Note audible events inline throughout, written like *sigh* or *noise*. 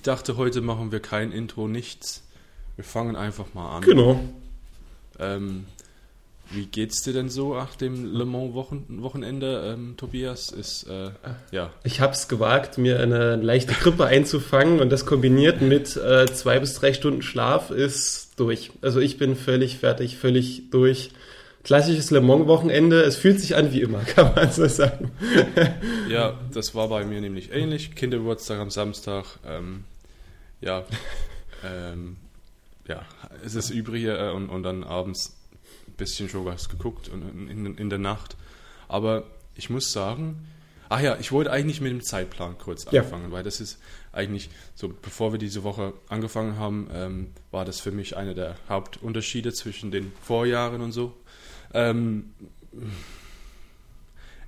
ich dachte, heute machen wir kein Intro, nichts. Wir fangen einfach mal an. Genau. Ähm, wie geht's dir denn so nach dem Le Mans Wochen Wochenende, ähm, Tobias? Ist, äh, ja. Ich habe es gewagt, mir eine leichte Grippe einzufangen und das kombiniert mit äh, zwei bis drei Stunden Schlaf ist durch. Also ich bin völlig fertig, völlig durch. Klassisches Le Mans Wochenende. Es fühlt sich an wie immer, *laughs* kann man so sagen. ja, das war bei mir nämlich ähnlich. Kindergeburtstag am Samstag. Ähm, ja, *laughs* ähm, ja, es ist übrig äh, und, und dann abends bisschen schon was geguckt in, in, in der Nacht. Aber ich muss sagen, ach ja, ich wollte eigentlich mit dem Zeitplan kurz anfangen, ja. weil das ist eigentlich so, bevor wir diese Woche angefangen haben, ähm, war das für mich einer der Hauptunterschiede zwischen den Vorjahren und so. Ähm,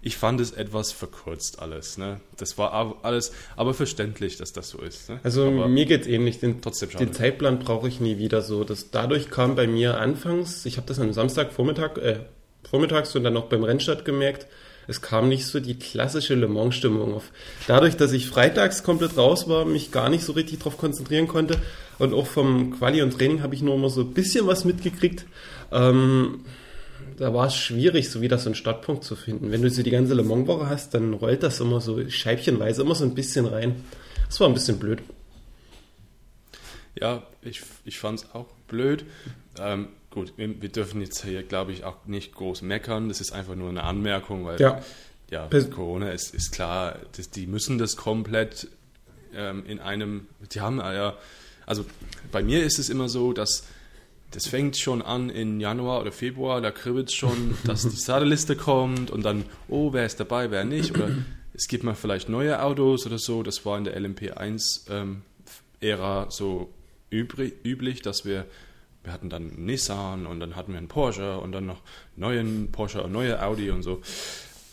ich fand es etwas verkürzt alles. Ne? Das war alles, aber verständlich, dass das so ist. Ne? Also aber mir geht es ähnlich. Den, trotzdem den Zeitplan brauche ich nie wieder so. Das, dadurch kam bei mir anfangs, ich habe das am Samstagvormittag, äh, vormittags und dann auch beim Rennstart gemerkt, es kam nicht so die klassische Le Mans-Stimmung auf. Dadurch, dass ich freitags komplett raus war, mich gar nicht so richtig darauf konzentrieren konnte und auch vom Quali und Training habe ich nur immer so ein bisschen was mitgekriegt. Ähm, da war es schwierig, so wieder so einen Startpunkt zu finden. Wenn du so die ganze Le Mans-Woche hast, dann rollt das immer so scheibchenweise, immer so ein bisschen rein. Das war ein bisschen blöd. Ja, ich, ich fand es auch blöd. Ähm, gut, wir, wir, dürfen jetzt hier, glaube ich, auch nicht groß meckern. Das ist einfach nur eine Anmerkung, weil ja, ja Corona ist, ist klar, das, die müssen das komplett ähm, in einem, die haben ja, also bei mir ist es immer so, dass das fängt schon an in Januar oder Februar, da kribbelt es schon, *laughs* dass die Starterliste kommt und dann, oh, wer ist dabei, wer nicht. Oder es gibt mal vielleicht neue Autos oder so. Das war in der LMP1-Ära ähm, so übrig, üblich, dass wir, wir hatten dann Nissan und dann hatten wir einen Porsche und dann noch neuen Porsche und neue Audi und so.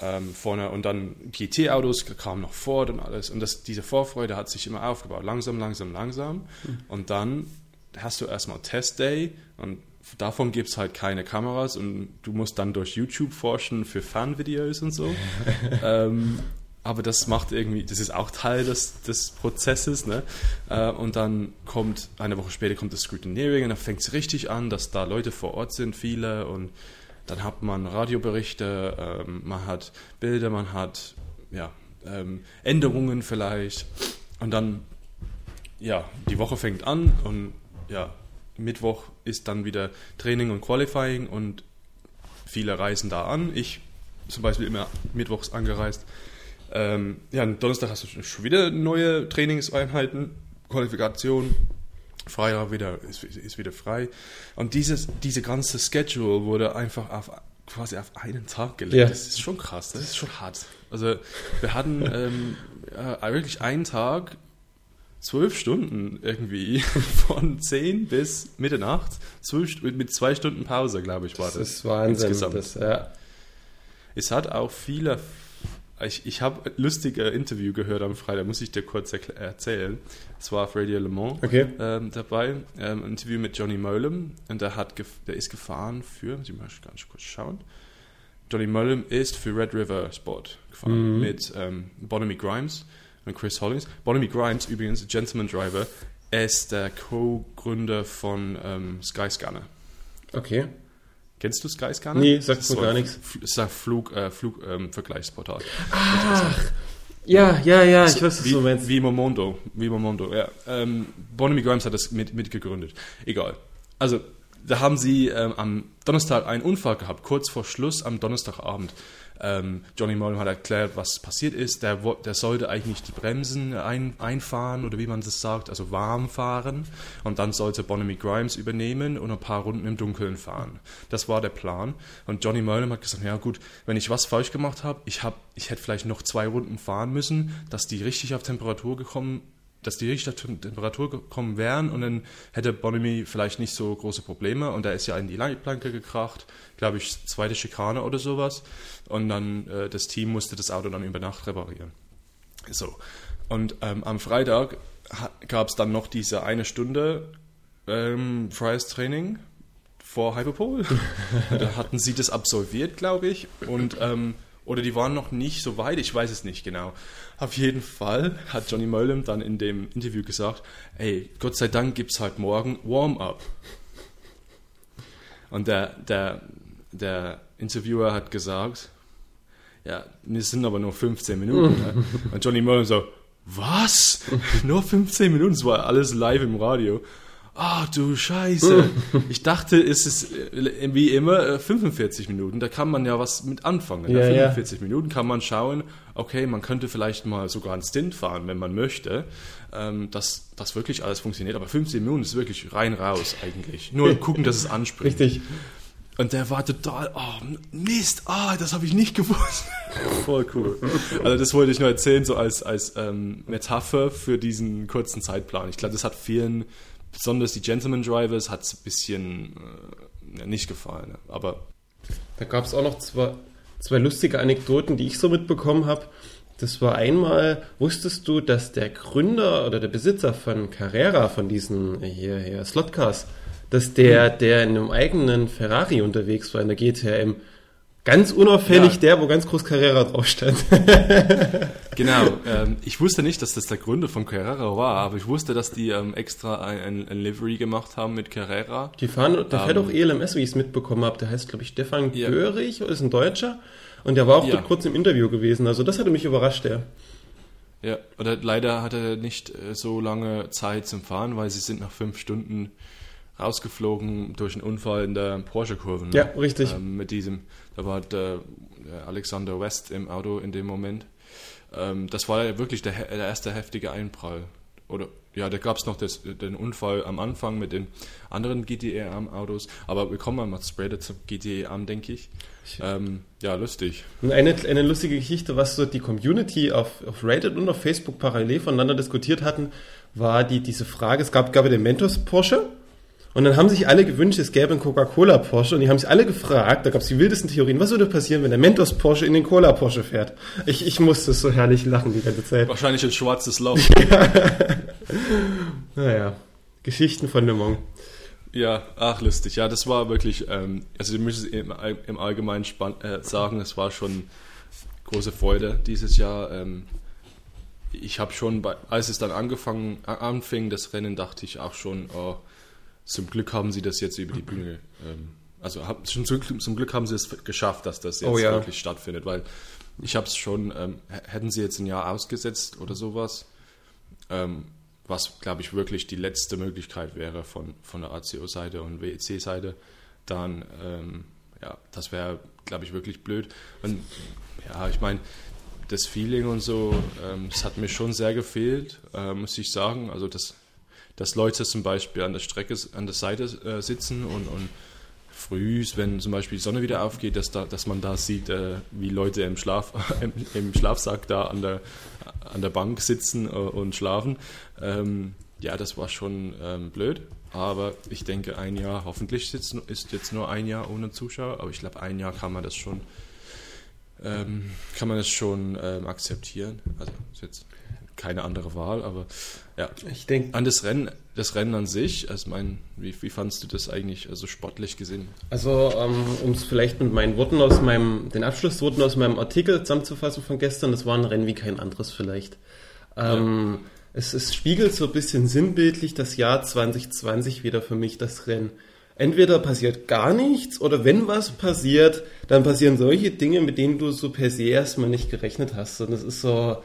Ähm, vorne und dann GT-Autos kamen noch Ford und alles und das, diese Vorfreude hat sich immer aufgebaut, langsam, langsam, langsam hm. und dann hast du erstmal Test Day und davon gibt es halt keine Kameras und du musst dann durch YouTube forschen für Fanvideos und so. *laughs* ähm, aber das macht irgendwie, das ist auch Teil des, des Prozesses. Ne? Äh, und dann kommt, eine Woche später kommt das Scrutineering und dann fängt es richtig an, dass da Leute vor Ort sind, viele und dann hat man Radioberichte, ähm, man hat Bilder, man hat ja, ähm, Änderungen vielleicht und dann, ja, die Woche fängt an und ja, Mittwoch ist dann wieder Training und Qualifying und viele reisen da an. Ich zum Beispiel immer mittwochs angereist. Ähm, ja, Donnerstag hast du schon wieder neue Trainingseinheiten, Qualifikation. Freitag wieder, ist, ist wieder frei. Und dieses, diese ganze Schedule wurde einfach auf, quasi auf einen Tag gelegt. Ja. Das ist schon krass, das ist schon hart. Also wir hatten ähm, äh, wirklich einen Tag, zwölf Stunden irgendwie *laughs* von zehn bis Mitternacht, zwölf, mit zwei Stunden Pause, glaube ich, war das. Das ist Wahnsinn. Insgesamt. Das, ja. Es hat auch viele. Ich, ich habe lustige Interview gehört am Freitag, muss ich dir kurz erzählen. Es war auf Radio Le Mans okay. ähm, dabei, ähm, ein Interview mit Johnny Molem und der, hat der ist gefahren für, muss ich mal ganz kurz schauen. Johnny Molem ist für Red River Sport gefahren mhm. mit ähm, Bonamy Grimes und Chris Hollings. Bonamy Grimes, übrigens, Gentleman Driver, er ist der Co-Gründer von ähm, Skyscanner. Okay. Kennst du Skyscanner? Nee, sagt mir gar nichts. Das ist ein Flug, äh, Flugvergleichsportal. Ähm, Ach, ja, ja, ja, ich weiß, was wie, du meinst. Wie Momondo, wie Momondo, ja. Ähm, Bonamy Grimes hat das mit, mitgegründet. Egal. Also, da haben sie ähm, am Donnerstag einen Unfall gehabt, kurz vor Schluss am Donnerstagabend. Ähm, Johnny Mullen hat erklärt, was passiert ist. Der, der sollte eigentlich die Bremsen ein, einfahren oder wie man das sagt, also warm fahren. Und dann sollte Bonamy Grimes übernehmen und ein paar Runden im Dunkeln fahren. Das war der Plan. Und Johnny Mullen hat gesagt, ja gut, wenn ich was falsch gemacht habe, ich, hab, ich hätte vielleicht noch zwei Runden fahren müssen, dass die richtig auf Temperatur gekommen dass die richtig Temperatur gekommen wären und dann hätte Bonamy vielleicht nicht so große Probleme und er ist ja in die Leitplanke gekracht, glaube ich, zweite Schikane oder sowas und dann äh, das Team musste das Auto dann über Nacht reparieren. So. Und ähm, am Freitag gab es dann noch diese eine Stunde ähm, freies Training vor Hyperpole. *laughs* da hatten sie das absolviert, glaube ich. Und ähm, Oder die waren noch nicht so weit, ich weiß es nicht genau. Auf jeden Fall hat Johnny Mollem dann in dem Interview gesagt, ey, Gott sei Dank gibt es heute Morgen Warm-up. Und der, der, der Interviewer hat gesagt, ja, wir sind aber nur 15 Minuten. ne? *laughs* Und Johnny Mullen so, was? nur 15 Minuten? Das war alles live im Radio. Ah, du Scheiße. *laughs* Ich dachte, es ist äh, wie immer äh, 45 Minuten. Da kann man ja was mit anfangen. Ja, Nach ja. 45 Minuten kann man schauen, okay, man könnte vielleicht mal sogar einen Stint fahren, wenn man möchte, ähm, dass das wirklich alles funktioniert. Aber 15 Minuten ist wirklich rein raus eigentlich. Nur *laughs* gucken, dass es anspringt. Richtig. Und der war total, oh Mist, ah, das habe ich nicht gewusst. *laughs* Voll cool. Also das wollte ich nur erzählen, so als, als ähm, Metapher für diesen kurzen Zeitplan. Ich glaube, das hat vielen, besonders die Gentleman Drivers, hat es ein bisschen äh, nicht gefallen. Aber Da gab es auch noch zwei, zwei lustige Anekdoten, die ich so mitbekommen habe. Das war einmal, wusstest du, dass der Gründer oder der Besitzer von Carrera, von diesen äh, hier, hier Slotcars, dass der, der in einem eigenen Ferrari unterwegs war in der GTM, ganz unauffällig Ja. der, wo ganz groß Carrera drauf stand. *laughs* genau, ähm, ich wusste nicht, dass das der Gründer von Carrera war, aber ich wusste, dass die ähm, extra ein, ein, ein Livery gemacht haben mit Carrera. Die fahren, der fährt Ähm, auch ELMS, wie ich es mitbekommen habe. Der heißt, glaube ich, Stefan Ja. Görig, ist ein Deutscher. Und der war auch Ja. dort kurz im Interview gewesen. Also das hatte mich überrascht, der. Ja, oder leider hat er nicht äh, so lange Zeit zum Fahren, weil sie sind nach fünf Stunden rausgeflogen durch einen Unfall in der Porsche-Kurve. ne? Ja, richtig. Ähm, mit diesem, da war der, der Alexander West im Auto in dem Moment. Ähm, das war ja wirklich der, der erste heftige Einprall. Oder ja, da gab es noch das, den Unfall am Anfang mit den anderen GTE-Arm-Autos. Aber wir kommen mal später zum GTE-Arm, denke ich. Ähm, ja, lustig. Eine, eine lustige Geschichte, was so die Community auf, auf Reddit und auf Facebook parallel voneinander diskutiert hatten, war die, diese Frage, es gab, gab ja den Mentos Porsche und dann haben sich alle gewünscht, es gäbe einen Coca-Cola Porsche und die haben sich alle gefragt, da gab es die wildesten Theorien, was würde passieren, wenn der Mentos Porsche in den Cola Porsche fährt? Ich, ich musste so herrlich lachen die ganze Zeit. Wahrscheinlich ein schwarzes Loch. *laughs* Naja, Geschichten von Le Mans. Ja, ach lustig. Ja, das war wirklich, ähm, also ich muss es im, im Allgemeinen äh, sagen, es war schon große Freude dieses Jahr. Ähm, ich habe schon, bei, als es dann angefangen, anfing, das Rennen, dachte ich auch schon, oh, zum Glück haben sie das jetzt über die Bühne, ähm, also hab, schon zum, Glück- zum Glück haben sie es geschafft, dass das jetzt Oh ja. wirklich stattfindet, weil ich habe es schon, ähm, hätten sie jetzt ein Jahr ausgesetzt oder sowas, ähm, was, glaube ich, wirklich die letzte Möglichkeit wäre von, von der ACO-Seite und WEC-Seite, dann, ähm, ja, das wäre, glaube ich, wirklich blöd. Und ja, ich meine, das Feeling und so, ähm, das hat mir schon sehr gefehlt, äh, muss ich sagen. Also, dass, dass Leute zum Beispiel an der Strecke, an der Seite äh, sitzen und, und früh, wenn zum Beispiel die Sonne wieder aufgeht, dass, da, dass man da sieht, äh, wie Leute im, Schlaf, *laughs* im, im Schlafsack da an der, an der Bank sitzen äh, und schlafen. Ähm, ja, das war schon ähm, blöd. Aber ich denke, ein Jahr, hoffentlich ist, ist jetzt nur ein Jahr ohne Zuschauer, aber ich glaube, ein Jahr kann man das schon, ähm, kann man das schon ähm, akzeptieren. Also jetzt keine andere Wahl, aber ja. Ich denke, An das Rennen, das Rennen an sich, also mein, wie, wie fandst du das eigentlich, also sportlich gesehen? Also, ähm, um es vielleicht mit meinen Worten aus meinem, den Abschlussworten aus meinem Artikel zusammenzufassen von gestern, das war ein Rennen wie kein anderes vielleicht. Ähm, es, es spiegelt so ein bisschen sinnbildlich das Jahr 2020 wieder für mich, das Rennen. Entweder passiert gar nichts oder wenn was passiert, dann passieren solche Dinge, mit denen du so per se erstmal nicht gerechnet hast. Und das ist so,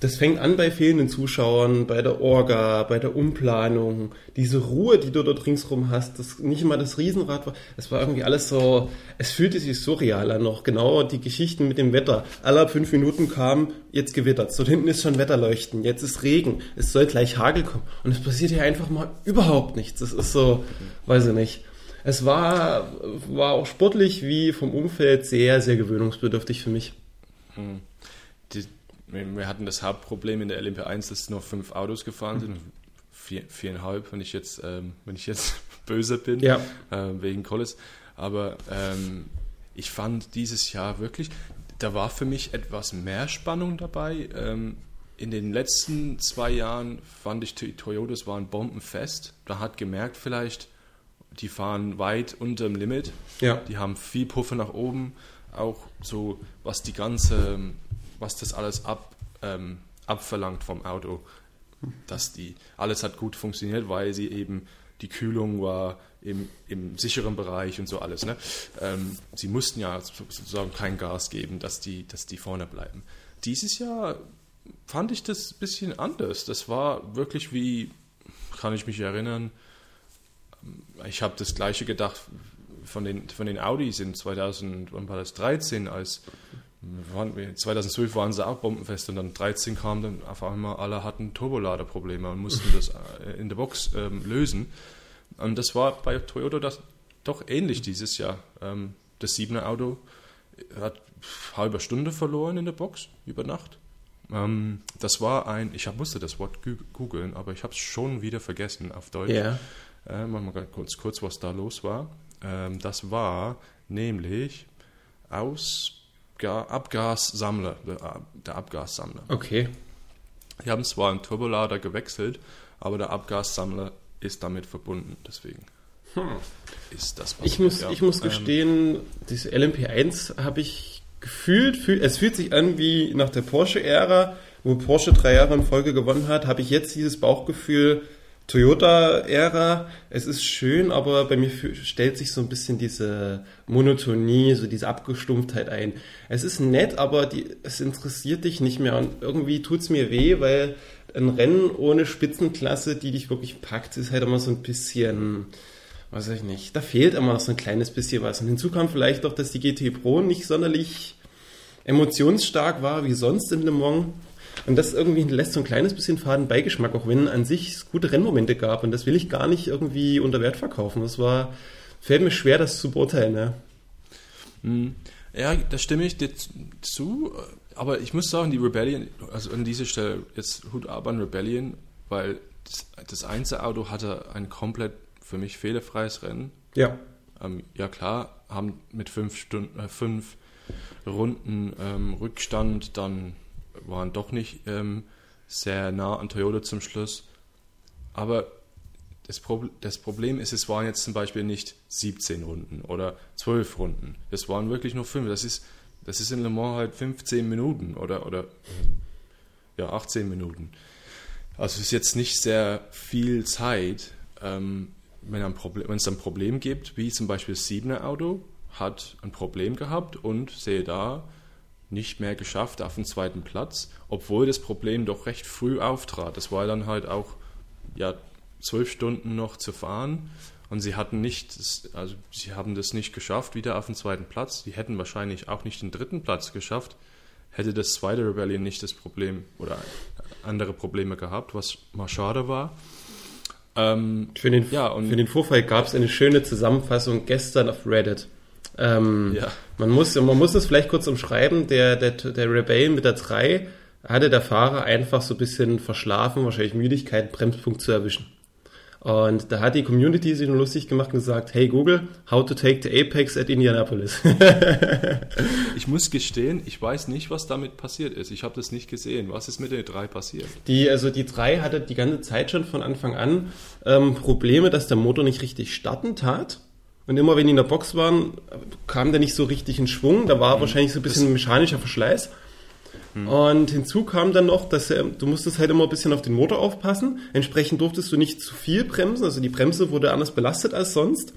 das fängt an bei fehlenden Zuschauern, bei der Orga, bei der Umplanung, diese Ruhe, die du dort ringsrum hast, das nicht immer das Riesenrad war, es war irgendwie alles so, es fühlte sich surreal an noch, genau die Geschichten mit dem Wetter. Alle fünf Minuten kam, jetzt gewittert, dort hinten ist schon Wetterleuchten, jetzt ist Regen, es soll gleich Hagel kommen und es passiert hier einfach mal überhaupt nichts. Das ist so, weiß ich nicht. Es war, war auch sportlich wie vom Umfeld sehr, sehr gewöhnungsbedürftig für mich. Die, wir hatten das Hauptproblem in der LMP1, dass nur fünf Autos gefahren sind. Vier, viereinhalb, wenn ich jetzt, ähm, wenn ich jetzt *laughs* böse bin, Ja. äh, wegen Collis. Aber ähm, ich fand dieses Jahr wirklich, da war für mich etwas mehr Spannung dabei. Ähm, in den letzten zwei Jahren fand ich, die Toyotas waren bombenfest. Da hat gemerkt vielleicht, die fahren weit unter dem Limit. Ja. Die haben viel Puffer nach oben. auch so, was die ganze, was das alles ab, ähm, abverlangt vom Auto, dass die, alles hat gut funktioniert, weil sie eben, die Kühlung war im, im sicheren Bereich und so alles. Ne? Ähm, sie mussten ja sozusagen kein Gas geben, dass die, dass die vorne bleiben. Dieses Jahr fand ich das ein bisschen anders. Das war wirklich wie, kann ich mich erinnern, ich habe das gleiche gedacht von den, von den Audis in 2013, als 2012 waren sie auch bombenfest und dann 13 kam dann auf einmal, alle hatten Turboladerprobleme und mussten das äh, in der Box ähm, lösen. Und das war bei Toyota das doch ähnlich dieses Jahr. Ähm, das 7er Auto hat halbe Stunde verloren in der Box über Nacht. Ähm, das war ein, ich musste das Wort googeln, aber ich habe es schon wieder vergessen auf Deutsch. Ja. Äh, machen wir kurz, kurz, was da los war. Ähm, das war nämlich aus Abgassammler, der, der Abgassammler. Okay. Die haben zwar einen Turbolader gewechselt, aber der Abgassammler ist damit verbunden. Deswegen hm. ist das was. Ich muss, ja. ich muss ähm, gestehen, ähm, dieses LMP1 habe ich gefühlt, fühl, es fühlt sich an wie nach der Porsche-Ära, wo Porsche drei Jahre in Folge gewonnen hat, habe ich jetzt dieses Bauchgefühl, Toyota-Ära, es ist schön, aber bei mir stellt sich so ein bisschen diese Monotonie, so diese Abgestumpftheit ein. Es ist nett, aber die, es interessiert dich nicht mehr und irgendwie tut es mir weh, weil ein Rennen ohne Spitzenklasse, die dich wirklich packt, ist halt immer so ein bisschen, weiß ich nicht, da fehlt immer so ein kleines bisschen was. Und hinzu kam vielleicht auch, dass die GT Pro nicht sonderlich emotionsstark war wie sonst in Le Mans. Und das irgendwie lässt so ein kleines bisschen faden Beigeschmack, auch wenn an sich es gute Rennmomente gab. Und das will ich gar nicht irgendwie unter Wert verkaufen. Das war, fällt mir schwer, das zu beurteilen. Ja, hm. ja da stimme ich dir zu. Aber ich muss sagen, die Rebellion, also an dieser Stelle jetzt Hut ab an Rebellion, weil das, das Einzelauto hatte ein komplett für mich fehlerfreies Rennen. Ja. Ähm, ja klar, haben mit fünf Stunden, äh, fünf Runden ähm, Rückstand dann waren doch nicht ähm, sehr nah an Toyota zum Schluss. Aber das, Pro das, Problem ist, es waren jetzt zum Beispiel nicht 17 Runden oder 12 Runden. Es waren wirklich nur 5. Das ist, das ist in Le Mans halt 15 Minuten oder, oder ja, 18 Minuten. Also es ist jetzt nicht sehr viel Zeit, ähm, wenn, wenn es ein Problem gibt, wie zum Beispiel das 7er Auto hat ein Problem gehabt und sehe da, nicht mehr geschafft auf den zweiten Platz, obwohl das Problem doch recht früh auftrat. Das war dann halt auch ja, zwölf Stunden noch zu fahren und sie hatten nicht, also sie haben das nicht geschafft, wieder auf den zweiten Platz. Sie hätten wahrscheinlich auch nicht den dritten Platz geschafft, hätte das zweite Rebellion nicht das Problem oder andere Probleme gehabt, was mal schade war. Ähm, für, den, ja, für den Vorfall gab es eine schöne Zusammenfassung gestern auf Reddit. Ähm, ja. Man muss, man muss es vielleicht kurz umschreiben. Der, der, der Rebellion mit der 3 hatte der Fahrer einfach so ein bisschen verschlafen, wahrscheinlich Müdigkeit, Bremspunkt zu erwischen. Und da hat die Community sich nur lustig gemacht und gesagt, hey Google, how to take the Apex at Indianapolis. *laughs* ich muss gestehen, ich weiß nicht, was damit passiert ist. Ich habe das nicht gesehen. Was ist mit der 3 passiert? Die, also die 3 hatte die ganze Zeit schon von Anfang an ähm, Probleme, dass der Motor nicht richtig starten tat. Und immer wenn die in der Box waren, kam der nicht so richtig in Schwung. Da war mhm. wahrscheinlich so ein bisschen mechanischer Verschleiß. Mhm. Und hinzu kam dann noch, dass er, du musstest halt immer ein bisschen auf den Motor aufpassen. Entsprechend durftest du nicht zu viel bremsen. Also die Bremse wurde anders belastet als sonst.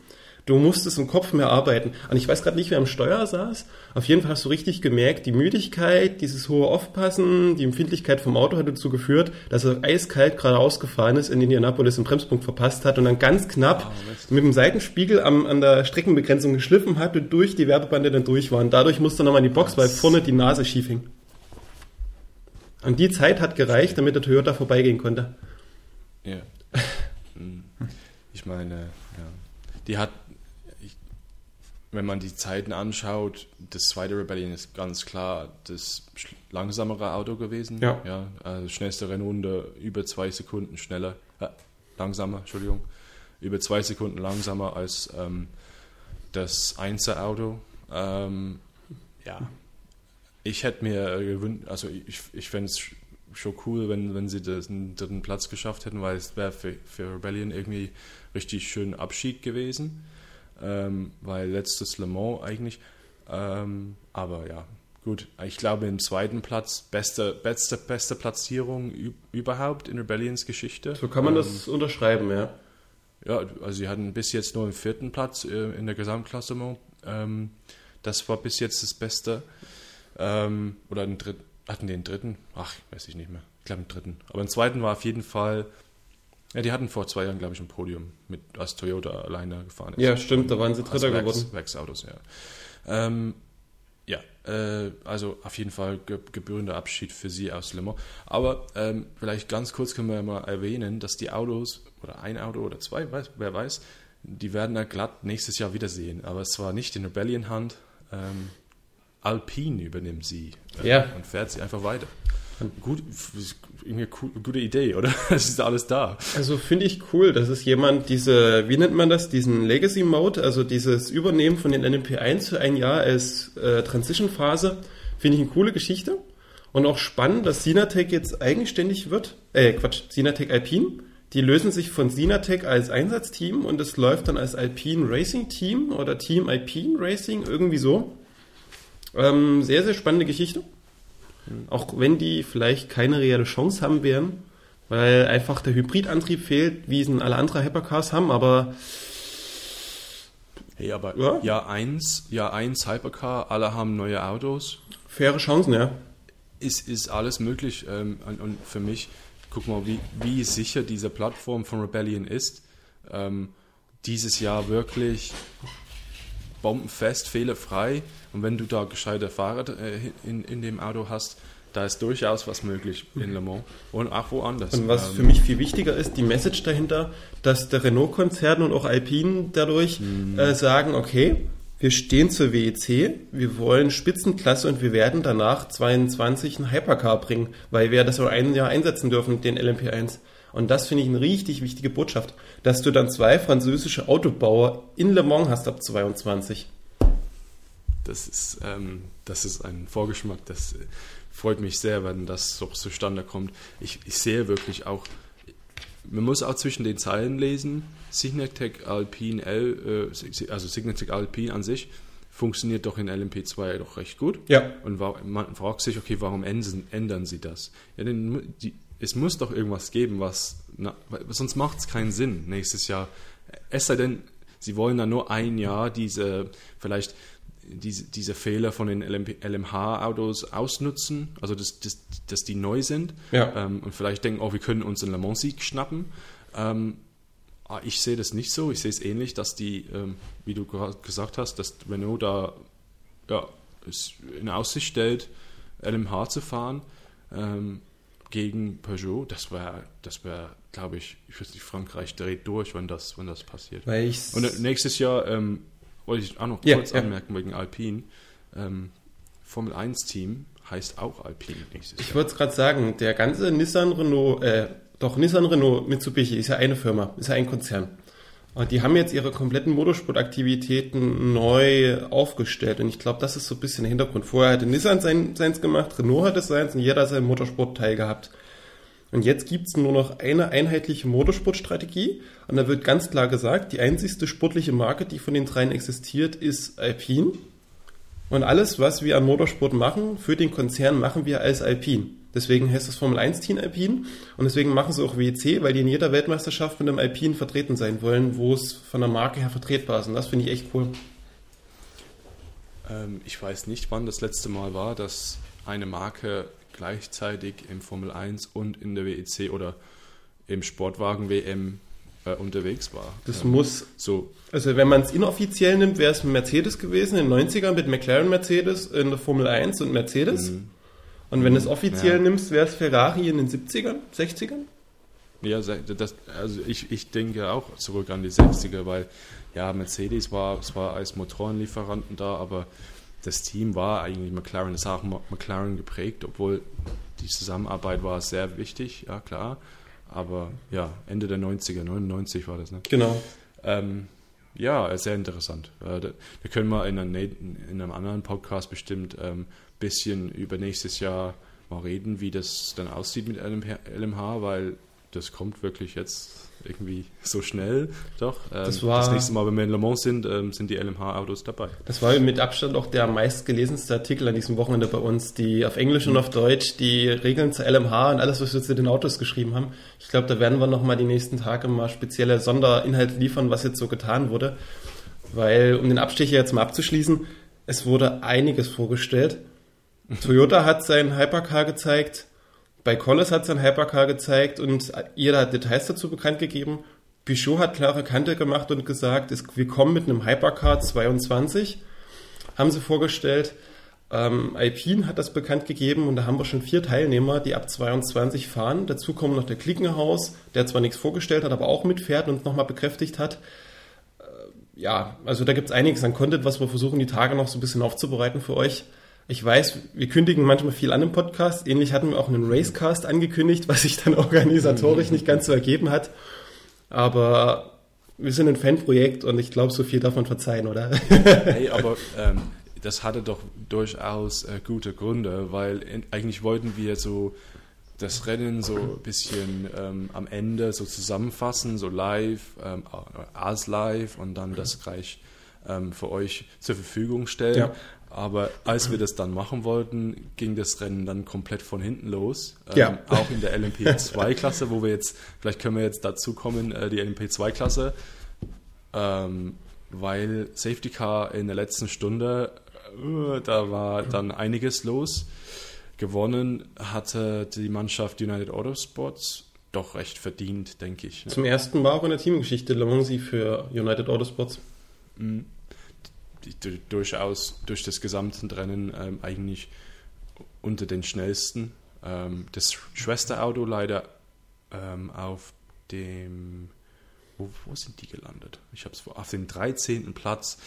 Du musstest im Kopf mehr arbeiten. Und ich weiß gerade nicht, wer am Steuer saß. Auf jeden Fall hast du richtig gemerkt, die Müdigkeit, dieses hohe Aufpassen, die Empfindlichkeit vom Auto hat dazu geführt, dass er eiskalt geradeaus gefahren ist, in Indianapolis einen Bremspunkt verpasst hat und dann ganz knapp oh, mit dem Seitenspiegel am, an der Streckenbegrenzung geschliffen hat und durch die Werbebande dann durch war. Und dadurch musste er nochmal in die Box, weil vorne die Nase schief hing. Und die Zeit hat gereicht, damit der Toyota vorbeigehen konnte. Ja. *laughs* Hm. Ich meine, ja. Die hat wenn man die Zeiten anschaut, das zweite Rebellion ist ganz klar das langsamere Auto gewesen. Ja. ja also schnellste Rennrunde über zwei Sekunden schneller, äh, langsamer, Entschuldigung, über zwei Sekunden langsamer als ähm, das Einzelauto. Ähm, ja, ich hätte mir gewünscht, also ich, ich fände es schon cool, wenn, wenn sie den dritten Platz geschafft hätten, weil es wäre für, für Rebellion irgendwie richtig schön Abschied gewesen ähm, weil letztes Le Mans eigentlich, Ähm, aber ja, gut. Ich glaube, im zweiten Platz, beste, beste, beste Platzierung überhaupt in Rebellions Geschichte. So kann man ähm, das unterschreiben, ja. Ja, also sie hatten bis jetzt nur den vierten Platz äh, in der Gesamtklassement. Ähm, das war bis jetzt das Beste. Ähm, oder den dritten, hatten die den dritten? Ach, weiß ich nicht mehr. Ich glaube den dritten. Aber den zweiten war auf jeden Fall ja, die hatten vor zwei Jahren, glaube ich, ein Podium, mit, als Toyota alleine gefahren ist. Ja, stimmt, da waren sie Dritter geworden. Wax-Autos, ja. Ähm, ja, äh, also auf jeden Fall ge gebührender Abschied für sie aus Le Mans. Aber ähm, vielleicht ganz kurz können wir mal erwähnen, dass die Autos, oder ein Auto oder zwei, weiß, wer weiß, die werden ja glatt nächstes Jahr wiedersehen. Aber es war nicht in Rebellion-Hand. Ähm, Alpine übernimmt sie äh, ja. und fährt sie einfach weiter. Gut, eine gute Idee, oder? *laughs* Es ist alles da. Also finde ich cool, dass es jemand diese, wie nennt man das, diesen Legacy Mode, also dieses Übernehmen von den NMP1 für ein Jahr als äh, Transition-Phase, finde ich eine coole Geschichte. Und auch spannend, dass Sinatec jetzt eigenständig wird. Äh, Quatsch, Sinatec Alpine. Die lösen sich von Sinatec als Einsatzteam und es läuft dann als Alpine Racing Team oder Team Alpine Racing, irgendwie so. Ähm, sehr, sehr spannende Geschichte. Auch wenn die vielleicht keine reelle Chance haben werden, weil einfach der Hybridantrieb fehlt, wie es in alle anderen Hypercars haben, aber. Hey, aber ja? Jahr 1, Jahr 1 Hypercar, alle haben neue Autos. Faire Chancen, ja. Ist, ist alles möglich. Ähm, und, und, für mich, guck mal, wie, wie sicher diese Plattform von Rebellion ist. Ähm, dieses Jahr wirklich bombenfest, fehlerfrei. Und wenn du da gescheite Fahrer äh, in, in dem Auto hast, da ist durchaus was möglich in Le Mans und auch woanders. Und was ähm, für mich viel wichtiger ist, die Message dahinter, dass der Renault-Konzern und auch Alpine dadurch mhm. äh, sagen, okay, wir stehen zur WEC, wir wollen Spitzenklasse und wir werden danach 22 einen Hypercar bringen, weil wir das nur ein Jahr einsetzen dürfen, den LMP1. Und das finde ich eine richtig wichtige Botschaft, dass du dann zwei französische Autobauer in Le Mans hast ab 22. Das ist, ähm, das ist ein Vorgeschmack, das freut mich sehr, wenn das so zustande kommt. Ich, ich sehe wirklich auch, man muss auch zwischen den Zeilen lesen, Signatec Alpine L, äh, also Signatec Alpine an sich, funktioniert doch in LMP2 doch recht gut. Ja. Und man fragt sich, okay, warum ändern sie das? Ja, denn die, es muss doch irgendwas geben, was, na, sonst macht es keinen Sinn nächstes Jahr. Es sei denn, sie wollen dann nur ein Jahr diese, vielleicht diese, diese Fehler von den LMH-Autos ausnutzen, also dass, dass, dass die neu sind ja. ähm, und vielleicht denken, oh, wir können uns einen Le Mans-Sieg schnappen. Ähm, ah, ich sehe das nicht so, ich sehe es ähnlich, dass die, ähm, wie du gesagt hast, dass Renault da ja, es in Aussicht stellt, LMH zu fahren. Ähm, gegen Peugeot, das wäre, das wäre, glaube ich, ich weiß nicht, Frankreich dreht durch, wenn das, wenn das passiert. Und äh, nächstes Jahr ähm, wollte ich auch noch ja, kurz ja. anmerken wegen Alpine. Ähm, Formel 1 Team heißt auch Alpine nächstes Jahr. Ich wollte es gerade sagen, der ganze Nissan Renault, äh, doch Nissan Renault Mitsubishi ist ja eine Firma, ist ja ein Konzern. Und die haben jetzt ihre kompletten Motorsportaktivitäten neu aufgestellt. Und ich glaube, das ist so ein bisschen der Hintergrund. Vorher hatte Nissan sein, seins gemacht, Renault hatte seins und jeder hat seinen Motorsportteil gehabt. Und jetzt gibt's nur noch eine einheitliche Motorsportstrategie. Und da wird ganz klar gesagt, die einzigste sportliche Marke, die von den dreien existiert, ist Alpine. Und alles, was wir an Motorsport machen, für den Konzern machen wir als Alpine. Deswegen heißt das Formel 1 Team Alpine und deswegen machen sie auch WEC, weil die in jeder Weltmeisterschaft mit einem Alpine vertreten sein wollen, wo es von der Marke her vertretbar ist. Und das finde ich echt cool. Ähm, ich weiß nicht, wann das letzte Mal war, dass eine Marke gleichzeitig im Formel 1 und in der WEC oder im Sportwagen WM äh, unterwegs war. Das ähm, muss so. Also wenn man es inoffiziell nimmt, wäre es Mercedes gewesen in den 90ern mit McLaren Mercedes in der Formel 1 und Mercedes. Mhm. Und wenn du es offiziell ja. nimmst, wäre es Ferrari in den 70ern, 60ern? Ja, das, also ich, ich denke auch zurück an die 60er, weil ja, Mercedes war zwar als Motorenlieferanten da, aber das Team war eigentlich McLaren, das ist auch McLaren geprägt, obwohl die Zusammenarbeit war sehr wichtig, ja klar. Aber ja, Ende der 90er, 99 war das, ne? Genau. Ähm, ja, sehr interessant. Äh, da, da, können wir in, einer, in, einem anderen Podcast bestimmt ähm, bisschen über nächstes Jahr mal reden, wie das dann aussieht mit LMH, weil das kommt wirklich jetzt irgendwie so schnell. Doch. Ähm, das, war, das nächste Mal, wenn wir in Le Mans sind, ähm, sind die LMH-Autos dabei. Das war mit Abstand auch der meistgelesenste Artikel an diesem Wochenende bei uns, die auf Englisch und auf Deutsch die Regeln zur LMH und alles, was wir zu den Autos geschrieben haben. Ich glaube, da werden wir nochmal die nächsten Tage mal spezielle Sonderinhalte liefern, was jetzt so getan wurde. Weil, um den Abstecher jetzt mal abzuschließen, es wurde einiges vorgestellt. Toyota hat sein Hypercar gezeigt, bei Collis hat sein Hypercar gezeigt und jeder hat Details dazu bekannt gegeben. Peugeot hat klare Kante gemacht und gesagt, es, wir kommen mit einem Hypercar 22, haben sie vorgestellt. Ähm, Alpine hat das bekannt gegeben und da haben wir schon vier Teilnehmer, die ab 22 fahren. Dazu kommen noch der Klickenhaus, der zwar nichts vorgestellt hat, aber auch mitfährt und nochmal bekräftigt hat. Äh, ja, also da gibt es einiges an Content, was wir versuchen, die Tage noch so ein bisschen aufzubereiten für euch. Ich weiß, wir kündigen manchmal viel an im Podcast. Ähnlich hatten wir auch einen Racecast angekündigt, was sich dann *laughs* organisatorisch nicht ganz so ergeben hat. Aber wir sind ein Fanprojekt und ich glaube, so viel darf man verzeihen, oder? *laughs* Hey, aber ähm, das hatte doch durchaus äh, gute Gründe, weil in, eigentlich wollten wir so das Rennen so ein bisschen ähm, am Ende so zusammenfassen, so live, ähm, als live und dann das gleich ähm, für euch zur Verfügung stellen. Ja. Aber als wir das dann machen wollten, ging das Rennen dann komplett von hinten los. Ähm, ja. Auch in der LMP2-Klasse, wo wir jetzt, vielleicht können wir jetzt dazu kommen, äh, die LMP2-Klasse, ähm, weil Safety Car in der letzten Stunde, äh, da war dann einiges los. Gewonnen hatte die Mannschaft United Autosports doch recht verdient, denke ich. Ne? Zum ersten Mal auch in der Teamgeschichte Le Mans für United Autosports. Mhm die, durchaus durch das gesamte Rennen ähm, eigentlich unter den schnellsten. Ähm, das Schwesterauto leider ähm, auf dem wo, wo, sind die gelandet? Ich habe es auf dem 13. Platz.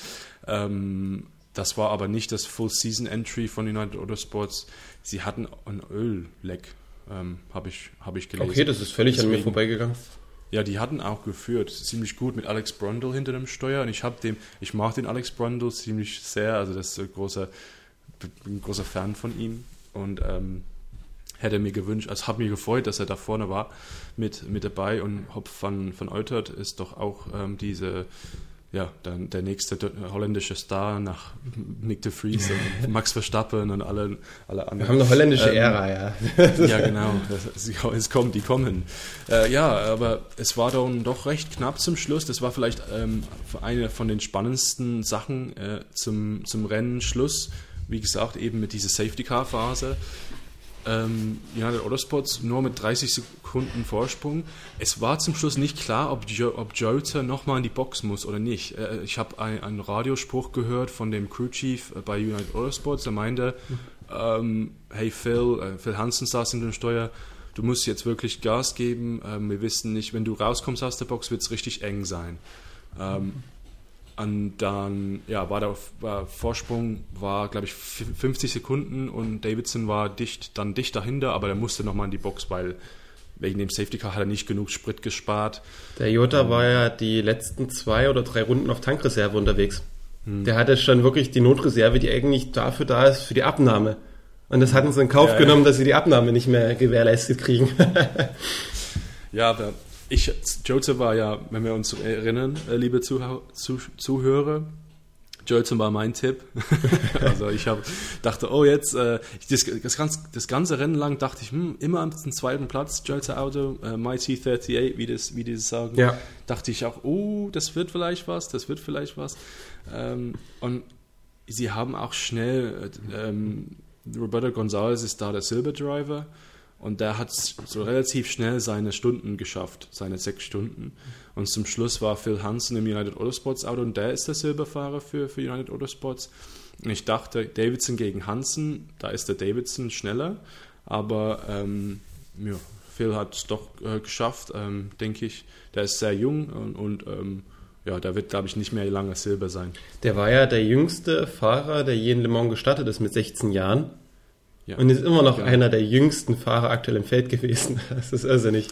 Ähm, das war aber nicht das Full Season Entry von United Autosports. Sie hatten ein Ölleck, ähm, habe ich, hab ich gelesen. Okay, das ist völlig Deswegen, an mir vorbeigegangen. Ja, die hatten auch geführt, ziemlich gut mit Alex Brundle hinter dem Steuer. Und ich habe dem, ich mag den Alex Brundle ziemlich sehr. Also das ist ein großer, ein großer Fan von ihm. Und ähm, hätte mir gewünscht, also habe mir gefreut, dass er da vorne war mit, mit dabei. Und Hopf van, van Eutert ist doch auch ähm, diese ja, dann der nächste holländische Star nach Nick de Vries und *laughs* Max Verstappen und alle, alle anderen. Wir haben eine holländische ähm, Ära, ja. *laughs* ja, genau. es kommt, die kommen. Äh, ja, aber es war dann doch recht knapp zum Schluss. Das war vielleicht ähm, eine von den spannendsten Sachen äh, zum, zum Rennenschluss. Wie gesagt, eben mit dieser Safety-Car-Phase ähm, United Autosports nur mit 30 Sekunden Vorsprung. Es war zum Schluss nicht klar, ob, jo ob Jota nochmal in die Box muss oder nicht. Äh, ich habe ein, einen Radiospruch gehört von dem Crew Chief äh, bei United Autosports, der meinte, ähm, hey Phil, äh, Phil Hansen saß in dem Steuer, du musst jetzt wirklich Gas geben. Ähm, wir wissen nicht, wenn du rauskommst aus der Box, wird es richtig eng sein. Ähm, und dann ja, war der war Vorsprung, war glaube ich 50 Sekunden und Davidson war dicht, dann dicht dahinter, aber er musste nochmal in die Box, weil wegen dem Safety Car hat er nicht genug Sprit gespart. Der Jota ähm, war ja die letzten zwei oder drei Runden auf Tankreserve unterwegs. Hm. Der hatte schon wirklich die Notreserve, die eigentlich dafür da ist, für die Abnahme. Und das hatten sie in Kauf ja, genommen, ja. dass sie die Abnahme nicht mehr gewährleistet kriegen. *laughs* ja, aber ich, Jolson war ja, wenn wir uns erinnern, äh, liebe Zuh Zuh Zuhörer, Jolson war mein Tipp. *laughs* also ich hab, dachte, oh jetzt, äh, das, das, ganze, das ganze Rennen lang dachte ich, hm, immer am zweiten Platz, Jolson Auto, äh, Mighty 38, wie, das, wie die das sagen. Ja. Dachte ich auch, oh, das wird vielleicht was, das wird vielleicht was. Ähm, und sie haben auch schnell, äh, ähm, Roberto Gonzalez ist da der Silver Driver. Und der hat so relativ schnell seine Stunden geschafft, seine sechs Stunden. Und zum Schluss war Phil Hansen im United Autosports Auto und der ist der Silberfahrer für, für United Autosports. Und ich dachte, Davidson gegen Hansen, da ist der Davidson schneller. Aber ähm, ja, Phil hat es doch äh, geschafft, ähm, denke ich. Der ist sehr jung und, und ähm, ja, da wird, glaube ich, nicht mehr lange Silber sein. Der war ja der jüngste Fahrer, der je in Le Mans gestartet ist mit 16 Jahren. Ja. Und ist immer noch ja. einer der jüngsten Fahrer aktuell im Feld gewesen. *laughs* Das ist irrsinnig.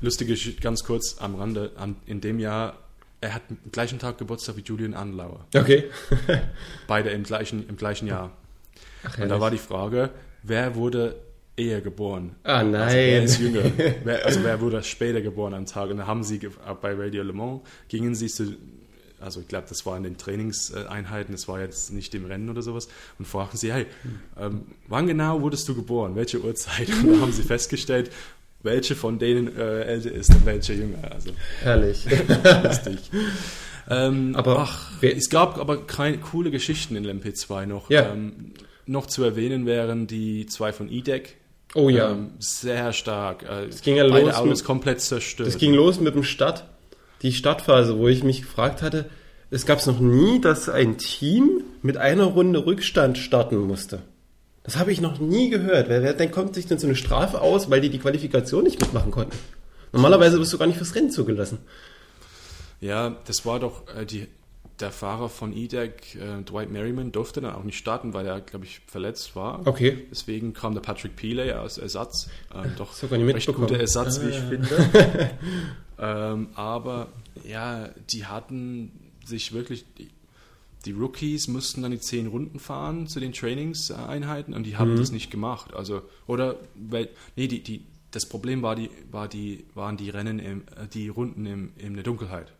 Lustige Geschichte, ganz kurz am Rande. In dem Jahr, er hat am gleichen Tag Geburtstag wie Julian Anlauer. Okay. *laughs* Beide im gleichen, im gleichen Jahr. Ach, Und da war die Frage, wer wurde eher geboren. Ah, nein. Also wer ist jünger? *laughs* wer, also wer wurde später geboren am Tag? Und dann haben sie bei Radio Le Mans, gingen sie zu, also ich glaube, das war in den Trainingseinheiten, das war jetzt nicht im Rennen oder sowas, und fragten sie, hey, ähm, wann genau wurdest du geboren? Welche Uhrzeit? Und dann haben sie festgestellt, welche von denen äh, älter ist und welche jünger. Also, Herrlich. *laughs* lustig. Ähm, aber ach, es gab aber keine coole Geschichten in LMP2 noch. Ja. Ähm, noch zu erwähnen wären die zwei von E-Deck. Oh ja. Ähm, sehr stark. Äh, es ging ja beide los Autos mit, komplett zerstört. Es ging los mit dem Start, die Startphase, wo ich mich gefragt hatte, es gab es noch nie, dass ein Team mit einer Runde Rückstand starten musste. Das habe ich noch nie gehört. Wer, wer dann kommt sich denn so eine Strafe aus, weil die die Qualifikation nicht mitmachen konnten? Normalerweise wirst du gar nicht fürs Rennen zugelassen. Ja, das war doch äh, die, der Fahrer von EDEC, äh, Dwight Merriman, durfte dann auch nicht starten, weil er, glaube ich, verletzt war. Okay. Deswegen kam der Patrick Peeley als Ersatz. Äh, doch Sogar nicht recht guter Ersatz, ah. wie ich ah. finde. *laughs* ähm, aber ja, die hatten sich wirklich, die, die, Rookies mussten dann die zehn Runden fahren zu den Trainingseinheiten und die haben mhm. das nicht gemacht. Also, oder, weil, nee, die, die, das Problem war die, war die, waren die Rennen, im, äh, die Runden im, in der Dunkelheit.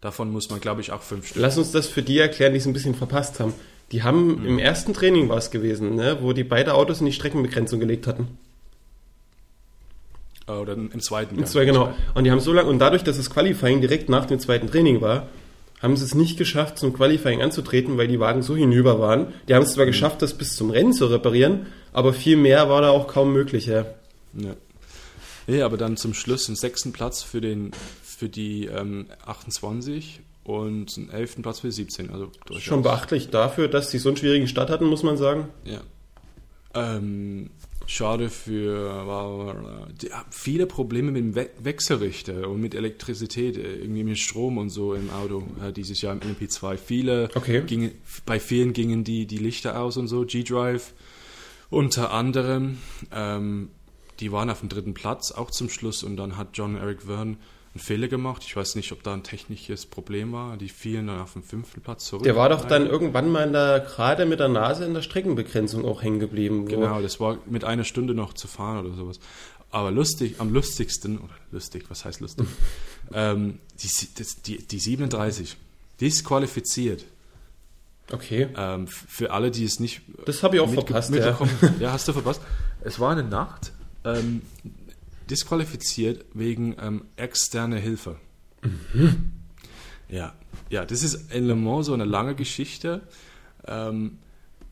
Davon muss man, glaube ich, auch fünf Stück. Lass uns das für die erklären, die es ein bisschen verpasst haben. Die haben mhm. im ersten Training war es gewesen, ne, wo die beide Autos in die Streckenbegrenzung gelegt hatten. Äh, oder im zweiten. Im zweiten, genau. Und die haben so lange, und dadurch, dass das Qualifying direkt nach dem zweiten Training war, haben sie es nicht geschafft, zum Qualifying anzutreten, weil die Wagen so hinüber waren. Die haben es zwar mhm. geschafft, das bis zum Rennen zu reparieren, aber viel mehr war da auch kaum möglich. Ja. ja. Nee, aber dann zum Schluss den sechsten Platz für den für die ähm, 28 und einen 11. Platz für die 17. Also Schon beachtlich dafür, dass sie so einen schwierigen Start hatten, muss man sagen. Ja. Ähm, schade für viele Probleme mit dem We Wechselrichter und mit Elektrizität, äh, irgendwie mit Strom und so im Auto äh, dieses Jahr im LP2. Viele okay. gingen, bei vielen gingen die, die Lichter aus und so, G-Drive unter anderem. Ähm, die waren auf dem dritten Platz auch zum Schluss und dann hat John Eric Verne einen Fehler gemacht. Ich weiß nicht, ob da ein technisches Problem war. Die fielen dann auf dem fünften Platz zurück. Der war doch dann irgendwann mal in der, gerade mit der Nase in der Streckenbegrenzung auch hängen geblieben. Genau, das war mit einer Stunde noch zu fahren oder sowas. Aber lustig, am lustigsten, oder lustig, was heißt lustig? *laughs* ähm, die, das, die, die 37, disqualifiziert. Okay. Ähm, für alle, die es nicht. Das habe ich auch verpasst. Ja. *laughs* ja, hast du verpasst. Es war eine Nacht. Ähm, disqualifiziert wegen ähm, externer Hilfe. Mhm. Ja, ja, das ist in Le Mans so eine lange Geschichte. Ähm,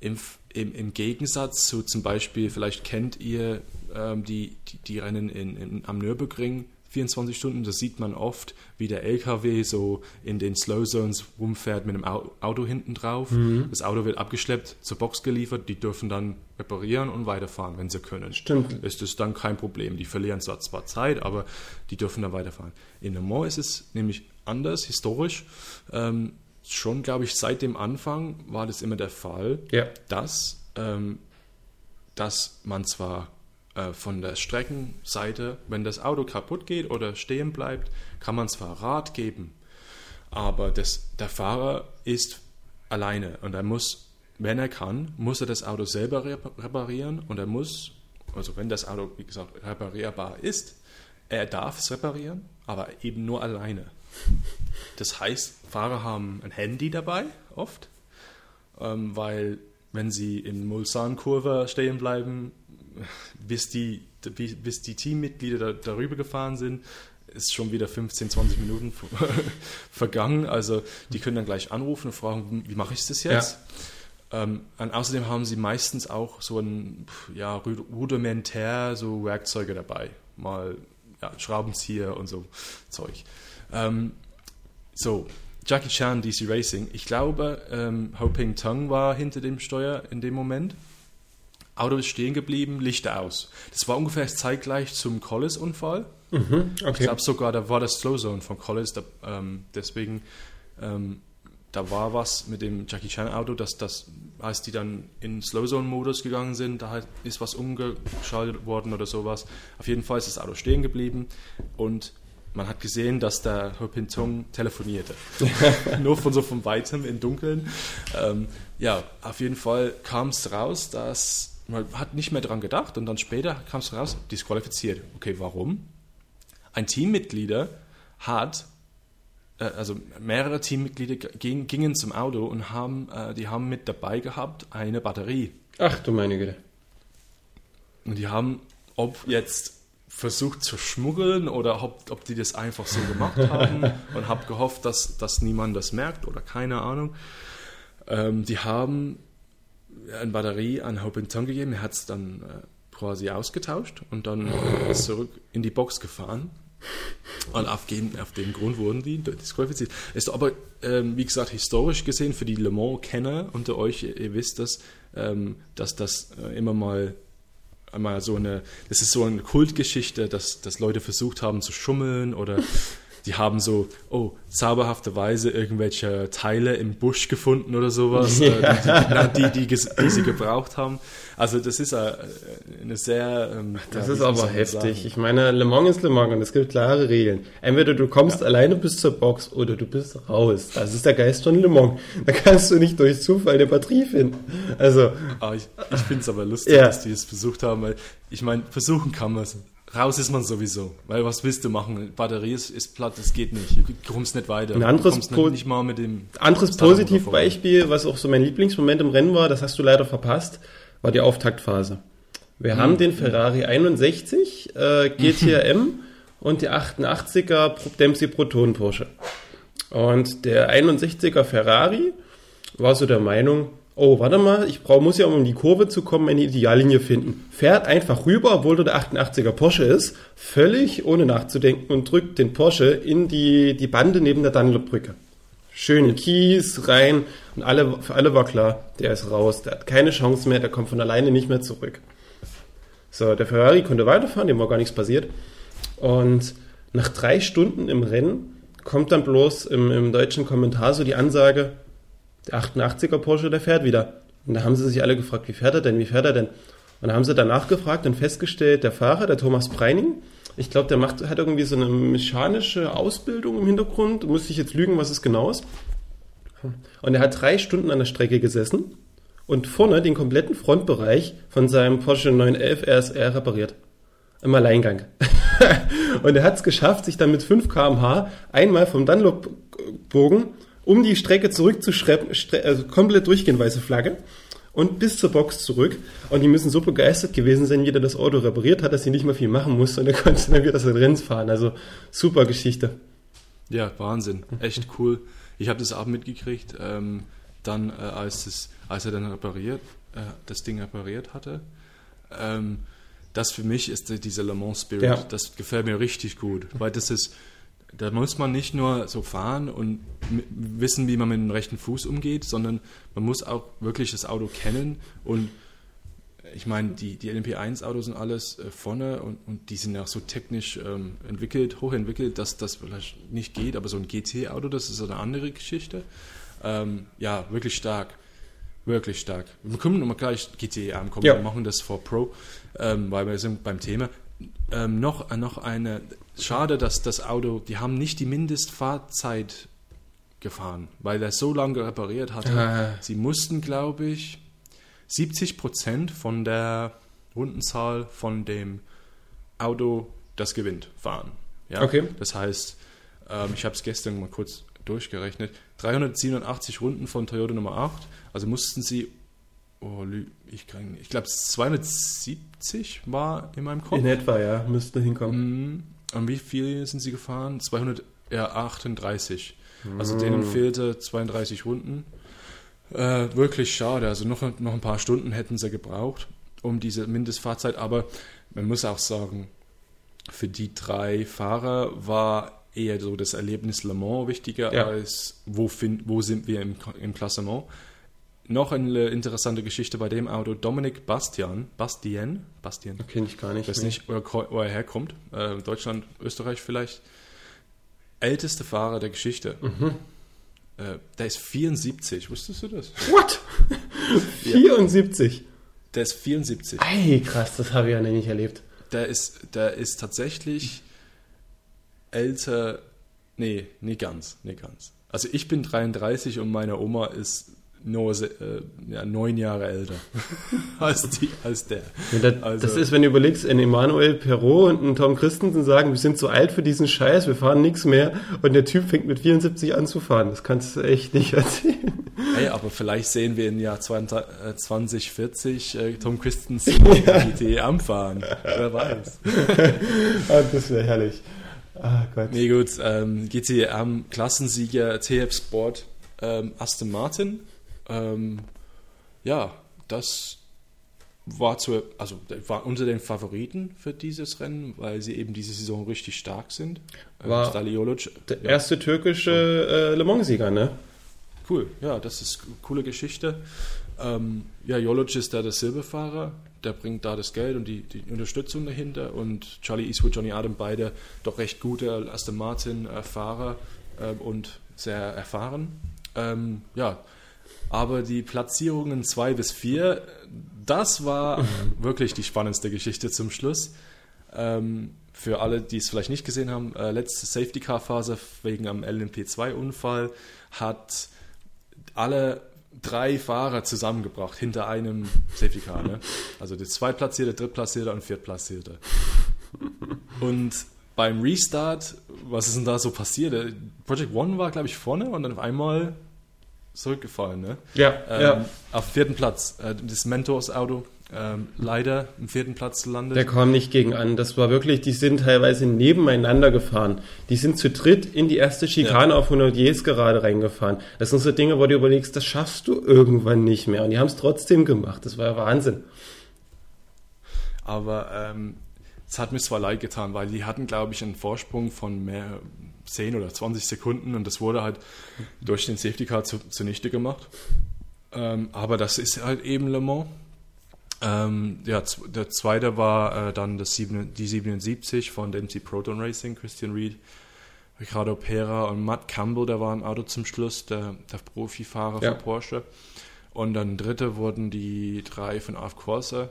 im, im, im, Gegensatz zu zum Beispiel, vielleicht kennt ihr ähm, die, die, die, Rennen in, in, am Nürburgring, 24 Stunden, das sieht man oft, wie der LKW so in den Slow Zones rumfährt mit dem Auto hinten drauf. Mhm. Das Auto wird abgeschleppt, zur Box geliefert, die dürfen dann reparieren und weiterfahren, wenn sie können. Stimmt. Ist das dann kein Problem. Die verlieren zwar, zwar Zeit, aber die dürfen dann weiterfahren. In Le Mans ist es nämlich anders, historisch. Ähm, schon, glaube ich, seit dem Anfang war das immer der Fall, ja. dass, ähm, dass man zwar äh, von der Streckenseite, wenn das Auto kaputt geht oder stehen bleibt, kann man zwar Rad geben, aber das, der Fahrer ist alleine und er muss, wenn er kann, muss er das Auto selber reparieren und er muss, also wenn das Auto, wie gesagt, reparierbar ist, er darf es reparieren, aber eben nur alleine. Das heißt, Fahrer haben ein Handy dabei, oft, ähm, weil wenn sie in Mulsanne-Kurve stehen bleiben, bis die, bis die Teammitglieder da, darüber gefahren sind, ist schon wieder 15, 20 Minuten *laughs* vergangen. Also die können dann gleich anrufen und fragen, wie mache ich das jetzt? Ja. Ähm, und außerdem haben sie meistens auch so ein ja, rudimentär so Werkzeuge dabei. Mal ja, Schraubenzieher und so Zeug. Ähm, so, Jackie Chan, DC Racing. Ich glaube, ähm, Ho Ping Tung war hinter dem Steuer in dem Moment. Auto ist stehen geblieben, Lichter aus. Das war ungefähr zeitgleich zum Collis-Unfall. Mhm, okay. Ich glaube sogar, da war das Slow Zone von Collis. Da, ähm, deswegen, ähm, da war was mit dem Jackie Chan Auto, dass das, als die dann in Slow Zone Modus gegangen sind, da ist was umgeschaltet worden oder sowas. Auf jeden Fall ist das Auto stehen geblieben und man hat gesehen, dass der Ho Pintung telefonierte. *laughs* Nur von so von weitem im Dunkeln. Ähm, ja, auf jeden Fall kam es raus, dass man hat nicht mehr dran gedacht und dann später kam es raus, disqualifiziert. Okay, warum? Ein Teammitglieder hat, äh, also mehrere Teammitglieder ging, gingen zum Auto und haben, äh, die haben mit dabei gehabt eine Batterie. Ach du meine Güte. Und die haben, ob jetzt versucht zu schmuggeln oder ob, ob die das einfach so gemacht *laughs* haben und habe gehofft, dass, dass niemand das merkt oder keine Ahnung. Ähm, die haben eine Batterie an Hopington gegeben, er hat es dann äh, quasi ausgetauscht und dann äh, zurück in die Box gefahren. Und auf auf dem Grund wurden die disqualifiziert. Ist aber, ähm, wie gesagt, historisch gesehen für die Le Mans-Kenner unter euch, ihr, ihr wisst das, ähm, dass das äh, immer mal einmal so eine, das ist so eine Kultgeschichte, dass, dass Leute versucht haben zu schummeln oder die haben so, oh, zauberhafterweise irgendwelche Teile im Busch gefunden oder sowas, ja. äh, die, die, die, die, sie gebraucht haben. Also das ist äh, eine sehr... Ähm, das ja, ist aber heftig. Sagen. Ich meine, Le Mans ist Le Mans und es gibt klare Regeln. Entweder du kommst ja. alleine bis zur Box oder du bist raus. Das ist der Geist von Le Mans. Da kannst du nicht durch Zufall eine Batterie finden. Also... Ah, ich ich finde es aber lustig, dass die es versucht haben, weil ich meine, versuchen kann man es raus ist man sowieso. Weil was willst du machen? Batterie ist, ist platt, das geht nicht. Du kommst nicht weiter. Ein anderes, nicht, nicht, mal mit dem anderes Positivbeispiel, was auch so mein Lieblingsmoment im Rennen war, das hast du leider verpasst, war die Auftaktphase. Wir hm. haben den Ferrari 61 äh, GTM *laughs* und die 88er Dempsey Proton Porsche. Und der 61er Ferrari war so der Meinung, oh, warte mal, ich brauch, muss ja, um in die Kurve zu kommen, eine Ideallinie finden. Fährt einfach rüber, obwohl der 88er Porsche ist, völlig ohne nachzudenken und drückt den Porsche in die, die Bande neben der Dunlop-Brücke. Schön Kies rein und alle, für alle war klar, der ist raus, der hat keine Chance mehr, der kommt von alleine nicht mehr zurück. So, der Ferrari konnte weiterfahren, dem war gar nichts passiert. Und nach drei Stunden im Rennen kommt dann bloß im, im deutschen Kommentar so die Ansage, der 88er Porsche, der fährt wieder. Und da haben sie sich alle gefragt, wie fährt er denn, wie fährt er denn? Und da haben sie danach gefragt und festgestellt, der Fahrer, der Thomas Preining, ich glaube, der macht, hat irgendwie so eine mechanische Ausbildung im Hintergrund, muss ich jetzt lügen, was es genau ist. Und er hat drei Stunden an der Strecke gesessen und vorne den kompletten Frontbereich von seinem Porsche 911 RSR repariert. Im Alleingang. *laughs* und er hat es geschafft, sich dann mit 5 km/h einmal vom Dunlop-Bogen um die Strecke zurückzuschreppen, also komplett durchgehend weiße Flagge und bis zur Box zurück. Und die müssen so begeistert gewesen sein, wie der das Auto repariert hat, dass sie nicht mehr viel machen musste und er konnte dann wieder das Rennen fahren. Also super Geschichte. Ja, Wahnsinn. Echt cool. Ich habe das auch mitgekriegt, ähm, dann, äh, als, es, als er dann repariert, äh, das Ding repariert hatte. Ähm, das für mich ist dieser Le Mans Spirit. Ja. Das gefällt mir richtig gut, weil das ist da muss man nicht nur so fahren und wissen, wie man mit dem rechten Fuß umgeht, sondern man muss auch wirklich das Auto kennen und ich meine, die, die LMP1-Autos sind alles äh, vorne und, und die sind auch so technisch ähm, entwickelt, hochentwickelt, dass das vielleicht nicht geht, aber so ein GT-Auto, das ist eine andere Geschichte. Ähm, ja, wirklich stark. Wirklich stark. Wir können nochmal gleich GT ankommen, ja. wir machen das vor Pro, ähm, weil wir sind beim Thema. Ähm, noch, noch eine, schade, dass das Auto, die haben nicht die Mindestfahrzeit gefahren, weil er so lange repariert hatte. Ah. Sie mussten, glaube ich, 70 Prozent von der Rundenzahl von dem Auto, das gewinnt, fahren. Ja? Okay. Das heißt, ähm, ich habe es gestern mal kurz durchgerechnet, 387 Runden von Toyota Nummer 8, also mussten sie Oh, ich, ich glaube 270 war in meinem Kopf. In etwa, ja, müsste hinkommen. Und wie viel sind sie gefahren? 238. Mm. Also denen fehlte 32 Runden. Äh, wirklich schade. Also noch, noch ein paar Stunden hätten sie gebraucht, um diese Mindestfahrzeit. Aber man muss auch sagen, für die drei Fahrer war eher so das Erlebnis Le Mans wichtiger ja. als wo, find, wo sind wir im, im Klassement noch eine interessante Geschichte bei dem Auto. Dominik Bastian, Bastien, Bastien. Kenne ich gar nicht. Ich weiß nicht, wo er, wo er herkommt. Äh, Deutschland, Österreich vielleicht. Älteste Fahrer der Geschichte. Mhm. Äh, der ist 74. Wusstest du das? What? *laughs* 74? Der ist 74. Ey, krass, das habe ich ja nicht erlebt. Der ist, der ist tatsächlich älter. Nee, nie ganz, nie ganz. Also ich bin 33 und meine Oma ist nur äh, ja, neun Jahre älter *laughs* als, die, als der. Ja, das, also, das, ist, wenn du überlegst, ein Emanuel Perrault und ein Tom Christensen sagen, wir sind zu alt für diesen Scheiß, wir fahren nichts mehr und der Typ fängt mit 74 an zu fahren. Das kannst du echt nicht *laughs* erzählen. Hey, aber vielleicht sehen wir im Jahr 2040 äh, Tom Christensen *laughs* ja. GT anfahren. Wer weiß. ah, das wäre herrlich. Ah, Gott. Nee, gut. Ähm, GTM Klassensieger TF Sport ähm, Aston Martin. Ähm, ja, das war, zu, also, war unter den Favoriten für dieses Rennen, weil sie eben diese Saison richtig stark sind. Ähm, war Stalioloc, der ja. erste türkische äh, Le Mans-Sieger, ne? Cool, ja, das ist eine coole Geschichte. Ähm, ja, Joloc ist da der Silberfahrer, der bringt da das Geld und die, die Unterstützung dahinter und Charlie Eastwood, Johnny Adam, beide doch recht gute Aston Martin-Fahrer äh, und sehr erfahren. Ähm, ja, aber die Platzierungen 2 bis 4, das war wirklich die spannendste Geschichte zum Schluss. Ähm, für alle, die es vielleicht nicht gesehen haben, äh, letzte Safety Car Phase wegen einem LMP2-Unfall hat alle drei Fahrer zusammengebracht hinter einem Safety Car. Ne? Also der Zweitplatzierte, Drittplatzierte und Viertplatzierte. Und beim Restart, was ist denn da so passiert? Project One war, glaube ich, vorne und dann auf einmal zurückgefallen, ne? Ja, ähm, ja. Auf vierten Platz. Äh, das Mentors-Auto ähm, leider im vierten Platz landet. Der kam nicht gegen an. Das war wirklich, die sind teilweise nebeneinander gefahren. Die sind zu dritt in die erste Schikane ja. auf 100 Jes gerade reingefahren. Das sind so Dinge, wo du überlegst, das schaffst du irgendwann nicht mehr. Und die haben es trotzdem gemacht. Das war ja Wahnsinn. Aber ähm, es hat mir zwar leid getan, weil die hatten, glaube ich, einen Vorsprung von mehr 10 oder 20 Sekunden und das wurde halt durch den Safety Car zu, zunichte gemacht. Ähm, aber das ist halt eben Le Mans ähm, ja, der zweite war äh, dann das sieben, die 77 von MC Proton Racing, Christian Reed, Ricardo Pera und Matt Campbell, der war im Auto zum Schluss, der, der Profifahrer ja. für Porsche. Und dann dritte wurden die drei von Alf Corsa,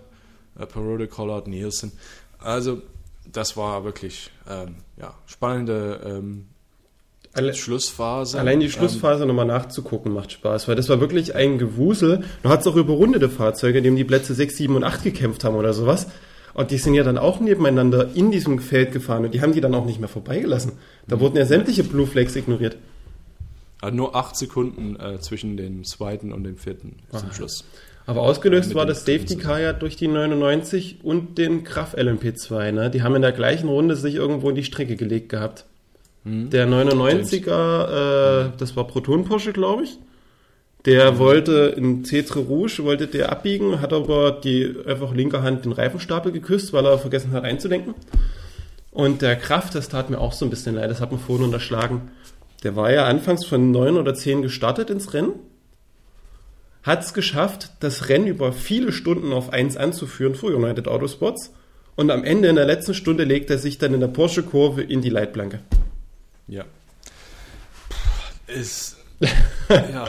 äh, Perode, Collard, Nielsen. Also das war wirklich ähm, ja, spannende ähm, Alle, Schlussphase. Allein die Schlussphase ähm, nochmal nachzugucken macht Spaß, weil das war wirklich ein Gewusel. Du hattest auch überrundete Fahrzeuge, die um die Plätze 6, 7 und 8 gekämpft haben oder sowas. Und die sind ja dann auch nebeneinander in diesem Feld gefahren und die haben die dann auch nicht mehr vorbeigelassen. Da mhm. wurden ja sämtliche Blue Flags ignoriert. Also nur acht Sekunden äh, zwischen dem zweiten und dem vierten Aha. zum Schluss. Aber ausgelöst war das Safety Car ja durch die 99 und den Kraft LMP2. Ne? Die haben in der gleichen Runde sich irgendwo in die Strecke gelegt gehabt. Mhm. Der 99er, äh, das war Proton Porsche, glaube ich. Der mhm. wollte in Cetre Rouge, wollte der abbiegen, hat aber die einfach linke Hand den Reifenstapel geküsst, weil er vergessen hat einzulenken. Und der Kraft, das tat mir auch so ein bisschen leid, das hat man vorhin unterschlagen. Der war ja anfangs von neun oder zehn gestartet ins Rennen, hat es geschafft, das Rennen über viele Stunden auf eins anzuführen für United Autosports. Und am Ende in der letzten Stunde legt er sich dann in der Porsche-Kurve in die Leitplanke. Ja. Ist. *laughs* ja.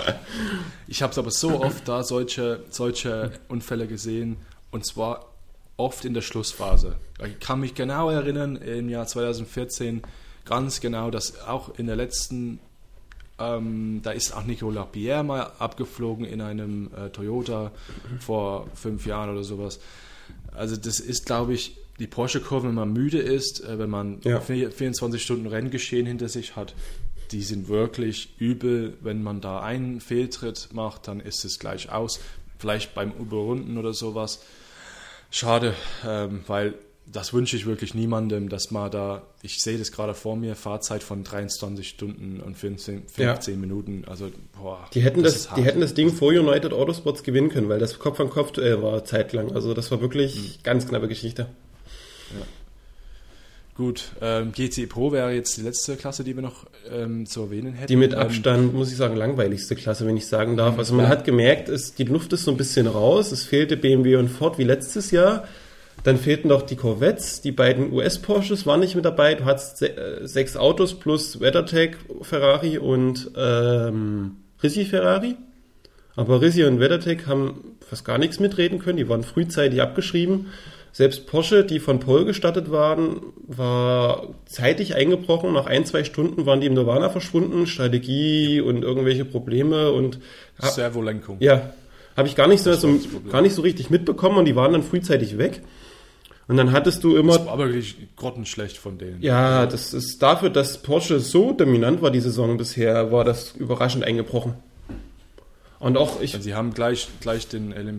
Ich habe es aber so oft da solche, solche Unfälle gesehen und zwar oft in der Schlussphase. Ich kann mich genau erinnern, im Jahr 2014 ganz genau, dass auch in der letzten, ähm, da ist auch Nicolas Pierre mal abgeflogen in einem äh, Toyota vor fünf Jahren oder sowas. Also das ist, glaube ich, die Porsche-Kurve, wenn man müde ist, äh, wenn man ja. 24 Stunden Renngeschehen hinter sich hat, die sind wirklich übel. Wenn man da einen Fehltritt macht, dann ist es gleich aus. Vielleicht beim Überrunden oder sowas. Schade, ähm, weil das wünsche ich wirklich niemandem, dass man da, ich sehe das gerade vor mir, Fahrzeit von 23 Stunden und 15, 15 ja. Minuten. Also, boah, die hätten das, das die hätten das Ding vor United Autosports gewinnen können, weil das Kopf an Kopf Duell war zeitlang. Also das war wirklich mhm. ganz knappe Geschichte. Ja. Gut, ähm, GC Pro wäre jetzt die letzte Klasse, die wir noch ähm, zu erwähnen hätten. Die mit ähm, Abstand, ähm, muss ich sagen, langweiligste Klasse, wenn ich sagen darf. Also man ja. hat gemerkt, es, die Luft ist so ein bisschen raus. Es fehlte BMW und Ford wie letztes Jahr. Dann fehlten noch die Corvettes, die beiden US-Porsches waren nicht mit dabei. Du hattest se äh, sechs Autos plus WeatherTech Ferrari und ähm, Risi Ferrari. Aber Risi und WeatherTech haben fast gar nichts mitreden können. Die waren frühzeitig abgeschrieben Selbst Porsche, die von Paul gestattet waren, war zeitig eingebrochen. Nach ein, zwei Stunden waren die im Nirvana verschwunden. Strategie und irgendwelche Probleme und... Servolenkung. Ja, habe ich gar nicht so gar nicht so richtig mitbekommen und die waren dann frühzeitig weg. Und dann hattest du immer. Das war aber wirklich grottenschlecht von denen. Ja, das ist dafür, dass Porsche so dominant war die Saison bisher, war das überraschend eingebrochen. Und auch ich. Sie haben gleich, gleich den äh,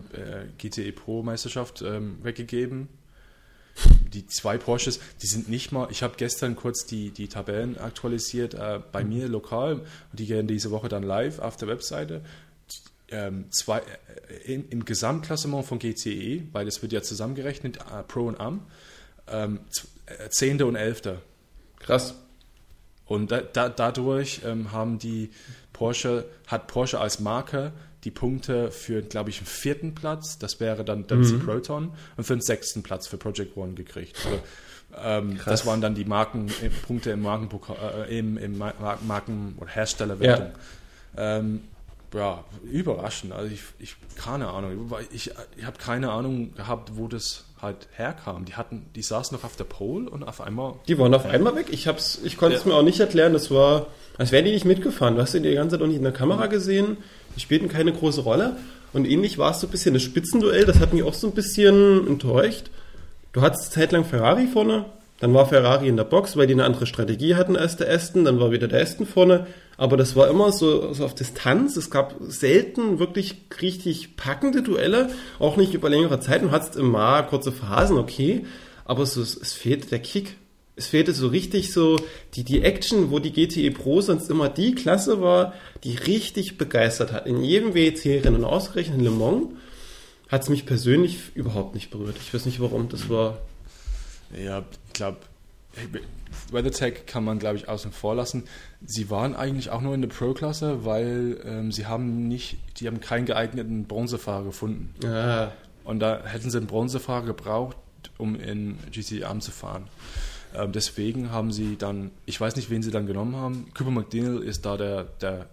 GTE Pro Meisterschaft ähm, weggegeben. Die zwei Porsches, die sind nicht mal. Ich habe gestern kurz die, die Tabellen aktualisiert äh, bei mir lokal und die gehen diese Woche dann live auf der Webseite. Ähm, zwei, äh, im, im, Gesamtklassement von GTE, weil es wird ja zusammengerechnet, äh, Pro und Am, ähm, äh, Zehnte und Elfter. Krass. Und da, da, dadurch ähm, haben die Porsche, hat Porsche als Marke die Punkte für, glaube ich, einen vierten Platz, das wäre dann Dempsey mhm. Proton, und für den sechsten Platz für Project One gekriegt. Also, ähm, das waren dann die Marken, Punkte im Markenpokal, äh, im, im Marken- oder Herstellerwertung. Ja. Ähm, ja, überraschend. Also ich, ich keine Ahnung. Ich, ich habe keine Ahnung gehabt, wo das halt herkam. Die hatten, die saßen noch auf der Pole und auf einmal. Die waren auf einmal weg. Ich hab's, ich konnte es ja. mir auch nicht erklären. Das war, als wären die nicht mitgefahren. Du hast sie die ganze Zeit auch nicht in der Kamera gesehen. Die spielten keine große Rolle. Und ähnlich war es so ein bisschen das Spitzenduell. Das hat mich auch so ein bisschen enttäuscht. Du hattest zeitlang Ferrari vorne, dann war Ferrari in der Box, weil die eine andere Strategie hatten als der Aston. Dann war wieder der Aston vorne. Aber das war immer so, so auf Distanz. Es gab selten wirklich richtig packende Duelle, auch nicht über längere Zeit. Du hattest immer kurze Phasen, okay, aber so, es fehlte der Kick. Es fehlte so richtig so die, die Action, wo die GTE Pro sonst immer die Klasse war, die richtig begeistert hat. In jedem WEC-Rennen, ausgerechnet in Le Mans, hat es mich persönlich überhaupt nicht berührt. Ich weiß nicht warum, das war... Ja, ich glaube, WeatherTech kann man, glaube ich, außen vor lassen. Sie waren eigentlich auch nur in der Pro-Klasse, weil ähm, sie haben nicht, die haben keinen geeigneten Bronzefahrer gefunden. Ah. Und da hätten sie einen Bronzefahrer gebraucht, um in GC Arm zu fahren. Ähm, deswegen haben sie dann, ich weiß nicht, wen sie dann genommen haben. Cooper McDaniel ist da der, der,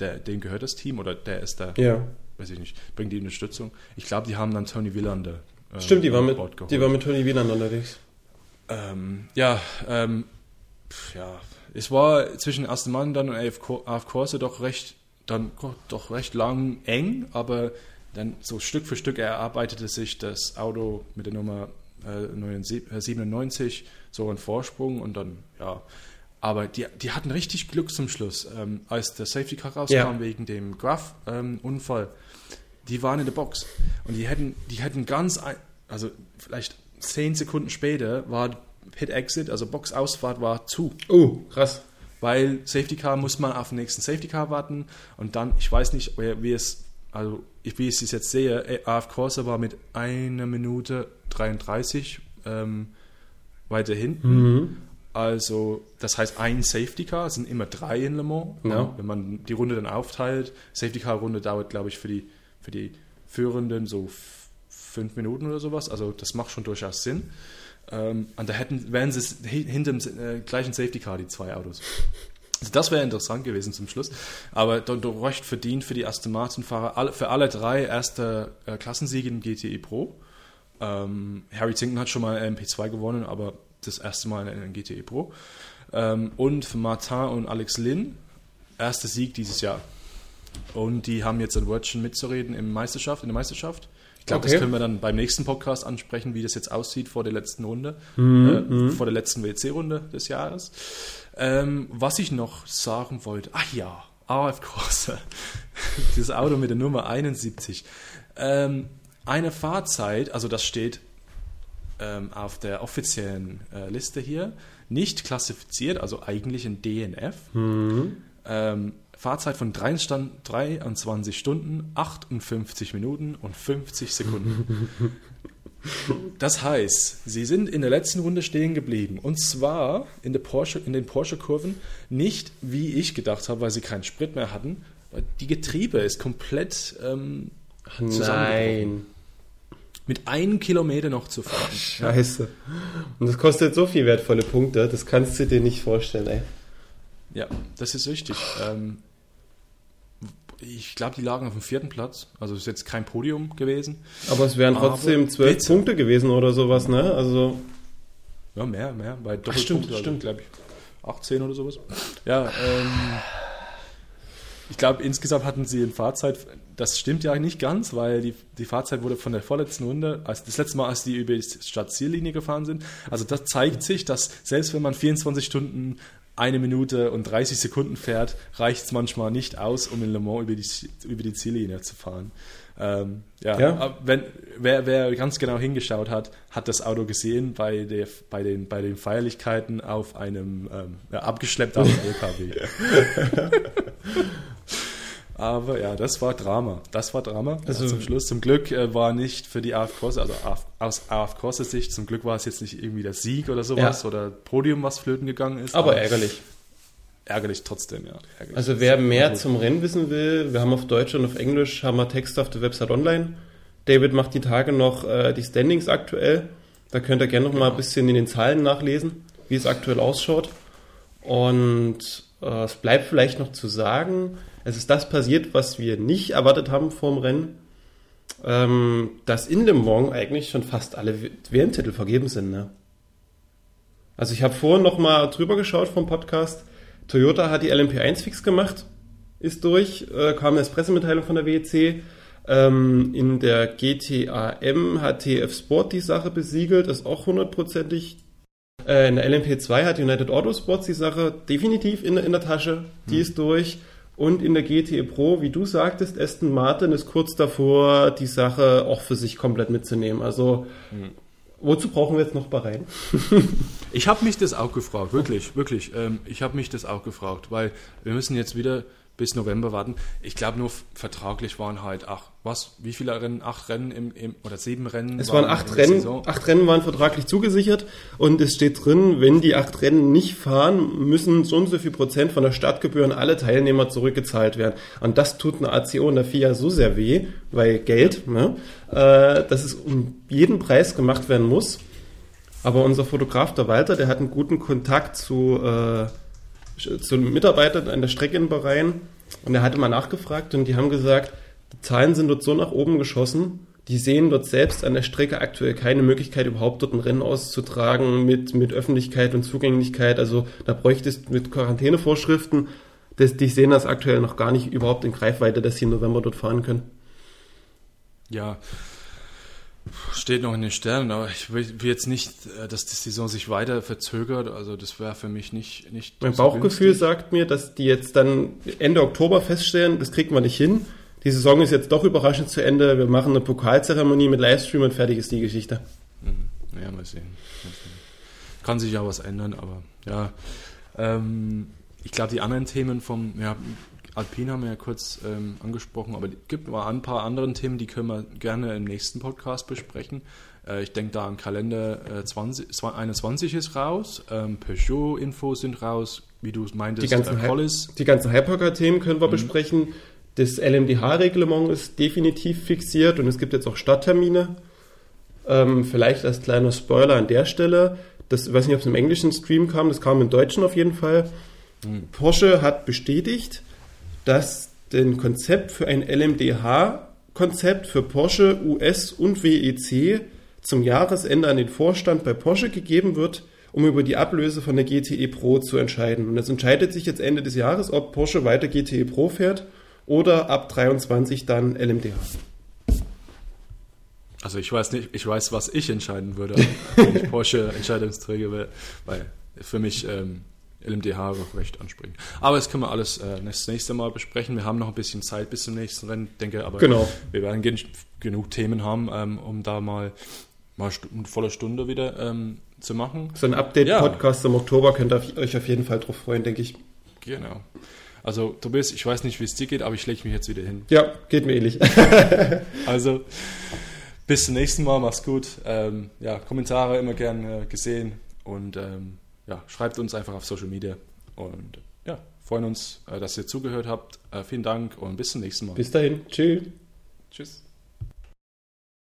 der, dem gehört das Team oder der ist der, ja. weiß ich nicht, bringt die Unterstützung. Ich glaube, die haben dann Tony Wielander. Äh, Stimmt, die war, mit, die war mit Tony Wieland unterwegs. Ähm, ja, ähm, ja, es war zwischen Aston Martin dann und AF Corse doch recht, dann doch recht lang eng, aber dann so Stück für Stück erarbeitete sich das Auto mit der Nummer äh, 97 so einen Vorsprung und dann, ja. Aber die, die hatten richtig Glück zum Schluss. Ähm, als der Safety Car rauskam ja. wegen dem Graph-Unfall, ähm, die waren in der Box. Und die hätten, die hätten ganz, ein, also vielleicht zehn Sekunden später war Pit Exit, also Box-Ausfahrt war zu. Oh, krass. Weil Safety Car muss man auf den nächsten Safety Car warten und dann, ich weiß nicht, wie es, also wie ich es jetzt sehe, äh, AF Corsa war mit einer Minute 33 ähm, weiter hinten. Mhm. Also, das heißt, ein Safety Car, sind immer drei in Le Mans. Ja. Wenn man die Runde dann aufteilt, Safety Car Runde dauert, glaube ich, für die, für die Führenden so fünf Minuten oder sowas. Also das macht schon durchaus Sinn. Ähm, und da hätten, wären sie hinter dem äh, gleichen Safety Car, die zwei Autos. Also das wäre interessant gewesen zum Schluss. Aber Don recht verdient für die Aston Martin-Fahrer, für alle drei erste äh, Klassensiege im GTE Pro. Ähm, Harry Zinken hat schon mal MP2 gewonnen, aber das erste Mal in, in GTE Pro. Ähm, und für Martin und Alex Lynn, erster Sieg dieses Jahr. Und die haben jetzt ein Wörtchen mitzureden im Meisterschaft, in der Meisterschaft. Ich glaube, okay. das können wir dann beim nächsten Podcast ansprechen, wie das jetzt aussieht vor der letzten Runde, mhm, äh, mhm. vor der letzten WC-Runde des Jahres. Ähm, was ich noch sagen wollte, ach ja, AF Corsa, *laughs* dieses Auto mit der Nummer 71. Ähm, eine Fahrzeit, also das steht ähm, auf der offiziellen äh, Liste hier, nicht klassifiziert, also eigentlich ein DNF. Mhm. Ähm, Fahrzeit von 23 Stunden, 58 Minuten und 50 Sekunden. Das heißt, sie sind in der letzten Runde stehen geblieben. Und zwar in, der Porsche, in den Porsche-Kurven nicht, wie ich gedacht habe, weil sie keinen Sprit mehr hatten. Die Getriebe ist komplett ähm, Nein. Mit einem Kilometer noch zu fahren. Ach, scheiße. Und das kostet so viel wertvolle Punkte, das kannst du dir nicht vorstellen, ey. Ja, das ist richtig. Ähm, ich glaube, die lagen auf dem vierten Platz. Also ist jetzt kein Podium gewesen. Aber es wären trotzdem zwölf Punkte gewesen oder sowas, ne? Also. Ja, mehr, mehr. Bei Ach, stimmt, also, stimmt. glaube ich. 18 oder sowas. Ja, ähm, ich glaube, insgesamt hatten sie in Fahrzeit, das stimmt ja nicht ganz, weil die, die Fahrzeit wurde von der vorletzten Runde, also das letzte Mal, als die über die Stadtziellinie gefahren sind. Also das zeigt sich, dass selbst wenn man 24 Stunden eine Minute und 30 Sekunden fährt, reicht es manchmal nicht aus, um in Le Mans über die, über die Ziellinie zu fahren. Ähm, ja, ja. Wenn, wer, wer ganz genau hingeschaut hat, hat das Auto gesehen bei, der, bei, den, bei den Feierlichkeiten auf einem ähm, ja, abgeschleppten *laughs* LKW. *laughs* Aber ja, das war Drama. Das war Drama. Also, ja, zum Schluss. Zum Glück äh, war nicht für die AF Corse, also AF, aus AF Corse Sicht, zum Glück war es jetzt nicht irgendwie der Sieg oder sowas ja. oder Podium, was flöten gegangen ist. Aber, aber ärgerlich. Ärgerlich trotzdem, ja. Ärgerlich. Also wer mehr zum Rennen wissen will, wir haben auf Deutsch und auf Englisch, haben wir Texte auf der Website online. David macht die Tage noch äh, die Standings aktuell. Da könnt ihr gerne noch genau. mal ein bisschen in den Zahlen nachlesen, wie es aktuell ausschaut. Und äh, es bleibt vielleicht noch zu sagen, es ist das passiert, was wir nicht erwartet haben vor dem Rennen, ähm, dass in Le Mans eigentlich schon fast alle WM-Titel vergeben sind. Ne? Also ich habe vorhin noch mal drüber geschaut vom Podcast. Toyota hat die LMP1 fix gemacht, ist durch, äh, kam eine Pressemitteilung von der WEC. Ähm, in der GTAM hat TF Sport die Sache besiegelt, ist auch hundertprozentig. Äh, in der LMP2 hat United Autosports die Sache definitiv in, in der Tasche, die hm. ist durch. Und in der GTE Pro, wie du sagtest, Aston Martin ist kurz davor, die Sache auch für sich komplett mitzunehmen. Also, mhm. wozu brauchen wir jetzt noch Bahrain? ich habe mich das auch gefragt, wirklich, wirklich. Ähm, ich habe mich das auch gefragt, weil wir müssen jetzt wieder bis November warten. Ich glaube nur vertraglich waren halt acht, was, wie viele Rennen? Acht Rennen im, im oder sieben Rennen? Es waren, waren acht Rennen, Saison. acht Rennen waren vertraglich zugesichert und es steht drin, wenn die acht Rennen nicht fahren, müssen so und so viel Prozent von der Startgebühr an alle Teilnehmer zurückgezahlt werden. Und das tut eine ACO und der FIA so sehr weh, weil Geld, ne, äh, dass es um jeden Preis gemacht werden muss. Aber unser Fotograf, der Walter, der hat einen guten Kontakt zu äh, zu Mitarbeitern an der Strecke in Bahrain und er hatte mal nachgefragt und die haben gesagt, die Zahlen sind dort so nach oben geschossen, die sehen dort selbst an der Strecke aktuell keine Möglichkeit, überhaupt dort ein Rennen auszutragen mit, mit Öffentlichkeit und Zugänglichkeit. Also da bräuchte es mit Quarantänevorschriften, das, die sehen das aktuell noch gar nicht überhaupt in Greifweite, dass sie im November dort fahren können. Ja, Steht noch in den Sternen, aber ich will jetzt nicht, äh, dass die Saison sich weiter verzögert. Also das wäre für mich nicht. nicht mein so Bauchgefühl günstig. sagt mir, dass die jetzt dann Ende Oktober feststellen, das kriegen wir nicht hin. Die Saison ist jetzt doch überraschend zu Ende. Wir machen eine Pokalzeremonie mit Livestream und fertig ist die Geschichte. Mhm. Ja, mal sehen. Kann sich ja was ändern, aber ja. Ähm, ich glaube, die anderen Themen vom, ja, Alpine haben wir ja kurz ähm, angesprochen, aber es gibt mal ein paar andere Themen, die können wir gerne im nächsten Podcast besprechen. Äh, ich denke da am Kalender äh, 20, 21 ist raus, ähm, Peugeot-Infos sind raus, wie du meintest, die ganzen, äh, die ganzen Hypercar-Themen können wir mhm. besprechen. Das LMDH-Reglement ist definitiv fixiert und es gibt jetzt auch Stadttermine. Ähm, vielleicht als kleiner Spoiler an der Stelle, das ich weiß nicht, ob es im englischen Stream kam, das kam im Deutschen auf jeden Fall. Mhm. Porsche hat bestätigt, dass den Konzept für ein LMDH-Konzept für Porsche, US und WEC zum Jahresende an den Vorstand bei Porsche gegeben wird, um über die Ablöse von der GTE Pro zu entscheiden. Und es entscheidet sich jetzt Ende des Jahres, ob Porsche weiter GTE Pro fährt oder ab 23 dann LMDH. Also ich weiß nicht, ich weiß, was ich entscheiden würde, *laughs* wenn ich Porsche Entscheidungsträger wäre, weil für mich ähm, LMDH recht ansprechen. Aber das können wir alles äh, das nächste Mal besprechen. Wir haben noch ein bisschen Zeit bis zum nächsten Rennen, denke aber genau. wir werden gen genug Themen haben, ähm, um da mal, mal eine volle Stunde wieder ähm, zu machen. So ein Update-Podcast ja. im Oktober könnt ihr euch auf jeden Fall drauf freuen, denke ich. Genau. Also Tobias, ich weiß nicht, wie es dir geht, aber ich lege mich jetzt wieder hin. Ja, geht mir ähnlich. *laughs* *laughs* also bis zum nächsten Mal, mach's gut. Ähm, ja, Kommentare immer gern äh, gesehen und ähm, ja, schreibt uns einfach auf Social Media und ja, freuen uns, äh, dass ihr zugehört habt. Äh, vielen Dank und bis zum nächsten Mal. Bis dahin. Tschüss. Tschüss.